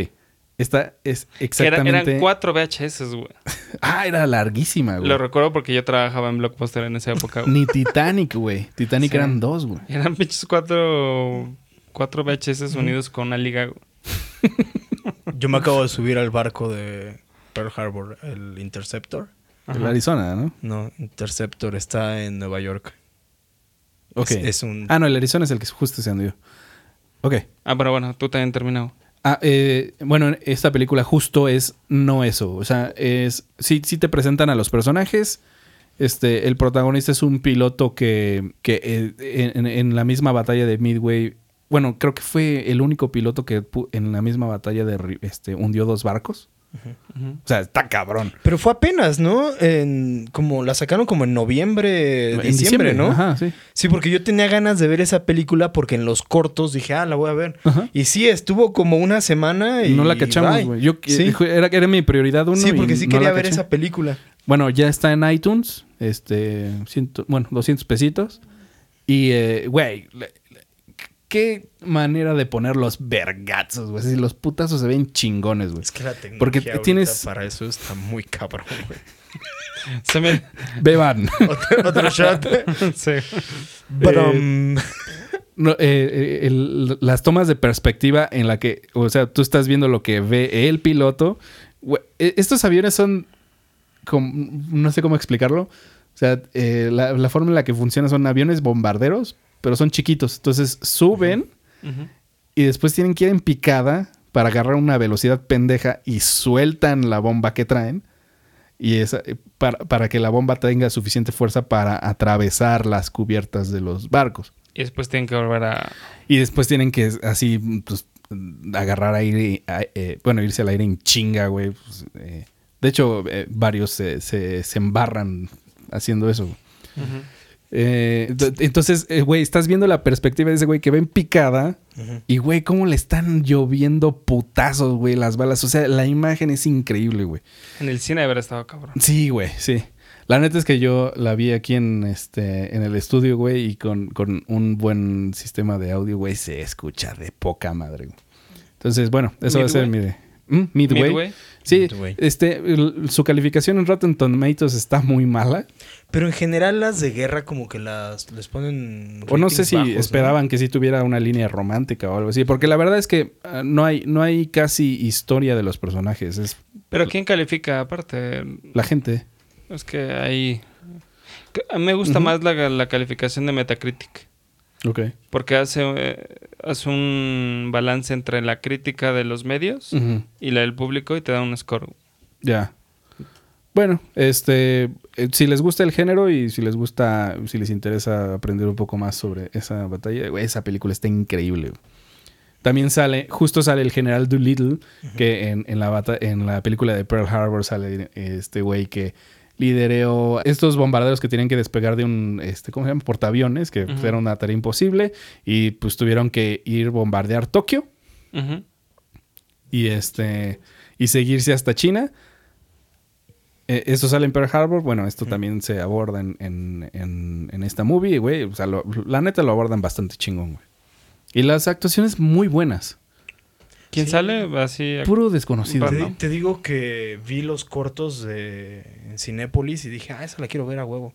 Speaker 1: Esta es
Speaker 3: Que era-
Speaker 1: exactamente.
Speaker 3: eran cuatro VHS, güey. <laughs>
Speaker 1: Ah, era larguísima, güey.
Speaker 3: Lo recuerdo porque yo trabajaba en Blockbuster en esa época. güey.
Speaker 1: Ni Titanic, güey. Titanic
Speaker 3: Sí.
Speaker 1: eran dos, güey.
Speaker 3: Eran pinches cuatro, cuatro VHS unidos con una liga. güey.
Speaker 2: Yo me acabo de subir al barco de Pearl Harbor, el Interceptor.
Speaker 1: El. Arizona, ¿no?
Speaker 2: No, Interceptor está en Nueva York.
Speaker 1: Ok.
Speaker 2: Es, es un...
Speaker 1: Ah, no, el Arizona es el que justo se anduvo. Ok.
Speaker 3: Ah, pero bueno, tú también terminado.
Speaker 1: Ah, eh, bueno, esta película justo es no eso. O sea, es. Sí, sí te presentan a los personajes. Este, el protagonista es un piloto que, que eh, en, en la misma batalla de Midway. Bueno, creo que fue el único piloto que en la misma batalla de este, hundió dos barcos. O sea, está cabrón.
Speaker 2: Pero fue apenas, ¿no? En, como la sacaron como en noviembre,
Speaker 1: En
Speaker 2: diciembre, ¿no?
Speaker 1: Ajá, sí.
Speaker 2: Sí, porque yo tenía ganas de ver esa película porque en los cortos dije, ah, la voy a ver.
Speaker 1: Ajá.
Speaker 2: Y sí, estuvo como una semana y
Speaker 1: no la cachamos, güey. Yo
Speaker 2: Sí.
Speaker 1: era, era mi prioridad uno.
Speaker 2: Sí, porque
Speaker 1: y
Speaker 2: sí
Speaker 1: no
Speaker 2: quería ver
Speaker 1: caché.
Speaker 2: esa película.
Speaker 1: Bueno, ya está en iTunes. Este, ciento- bueno, 200 pesitos. Y, eh, güey, qué manera de poner los vergazos, güey. Así, Los putazos se ven chingones, güey.
Speaker 2: Es que la tecnología
Speaker 1: Porque tienes-
Speaker 2: para eso está muy cabrón, güey. <laughs>
Speaker 3: Se me...
Speaker 1: Beban. <laughs>
Speaker 2: otro, otro shot. <laughs>
Speaker 3: sí.
Speaker 2: Pero,
Speaker 1: Eh,
Speaker 2: mm,
Speaker 1: No, eh, eh, el- las tomas de perspectiva en la que, o sea, tú estás viendo lo que ve el piloto. Güey, e- estos aviones son, no sé cómo explicarlo. O sea, eh, la, la forma en la que funciona son aviones bombarderos, pero son chiquitos. Entonces suben y después tienen que ir en picada para agarrar una velocidad pendeja y sueltan la bomba que traen. Y esa, eh, para, para que la bomba tenga suficiente fuerza para atravesar las cubiertas de los barcos.
Speaker 3: Y después tienen que volver a...
Speaker 1: Y después tienen que así pues, agarrar aire, a- eh, bueno, irse al aire en chinga, güey. pues, eh, de hecho, eh, varios se, se- se embarran haciendo eso. Eh, ent- entonces, eh, güey, estás viendo la perspectiva de ese güey que va en picada y, güey, cómo le están lloviendo putazos, güey, las balas. O sea, la imagen es increíble, güey.
Speaker 3: En el cine haber estado cabrón.
Speaker 1: Sí, güey, sí. La neta es que yo la vi aquí en este en el estudio, güey, y con, con un buen sistema de audio, güey, se escucha de poca madre. güey. Entonces, bueno, eso va a ser mi de ¿Mm? Midway.
Speaker 3: Midway.
Speaker 1: Sí,
Speaker 2: Midway.
Speaker 1: este su calificación en Rotten Tomatoes está muy mala.
Speaker 2: Pero en general las de guerra como que las les ponen
Speaker 1: O no sé si
Speaker 2: bajos, ¿no?
Speaker 1: esperaban que sí tuviera una línea romántica o algo así, porque la verdad es que ah, no hay no hay casi historia de los personajes, es
Speaker 3: Pero ¿quién califica aparte?
Speaker 1: la gente.
Speaker 3: Es que ahí... A mí me gusta más la, la calificación de Metacritic.
Speaker 1: Ok.
Speaker 3: Porque hace, eh, hace un balance entre la crítica de los medios y la del público y te da un score.
Speaker 1: Ya. Bueno, este, eh, si les gusta el género y si les gusta, si les interesa aprender un poco más sobre esa batalla, esa película está increíble. También sale, justo sale el general Doolittle, que en, en la bata- en la película de Pearl Harbor sale este güey que lideró estos bombarderos que tenían que despegar de un, este, ¿cómo se llama? Portaaviones, que pues,
Speaker 3: Ujú.
Speaker 1: era una tarea imposible, y pues tuvieron que ir bombardear Tokio y este y seguirse hasta China. Eh, esto sale en Pearl Harbor. Bueno, esto también se aborda en, en, en- en esta movie, güey. O sea, lo- la neta lo abordan bastante chingón, güey. Y las actuaciones muy buenas.
Speaker 3: ¿Quién
Speaker 2: Sí.
Speaker 3: sale? Así.
Speaker 1: Puro desconocido,
Speaker 2: Te,
Speaker 1: ¿no?
Speaker 2: te digo que vi los cortos de en Cinépolis y dije, ah, esa la quiero ver a huevo.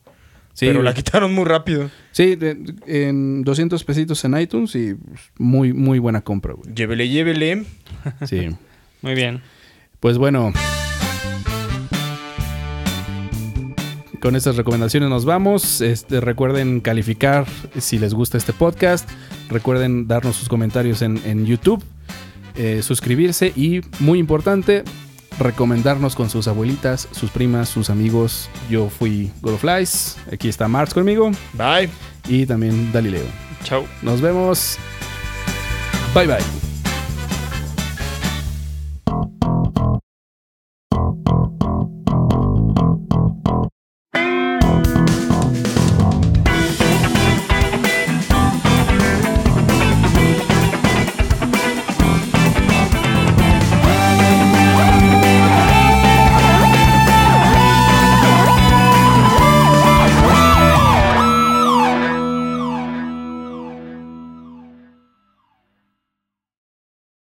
Speaker 1: Sí,
Speaker 2: Pero la quitaron muy rápido.
Speaker 1: Sí, de- en 200 pesitos en iTunes y muy, muy buena compra, güey.
Speaker 2: Llévele, llévele.
Speaker 1: Sí.
Speaker 3: Muy bien.
Speaker 1: Pues bueno. Con estas recomendaciones nos vamos. Este, recuerden calificar si les gusta este podcast. Recuerden darnos sus comentarios en, en YouTube. eh, suscribirse y, muy importante, recomendarnos con sus abuelitas, sus primas, sus amigos. Yo fui Godoflies. Aquí está Marx conmigo.
Speaker 2: Bye.
Speaker 1: Y también Dalileo.
Speaker 3: Chau.
Speaker 1: Nos vemos. Bye bye.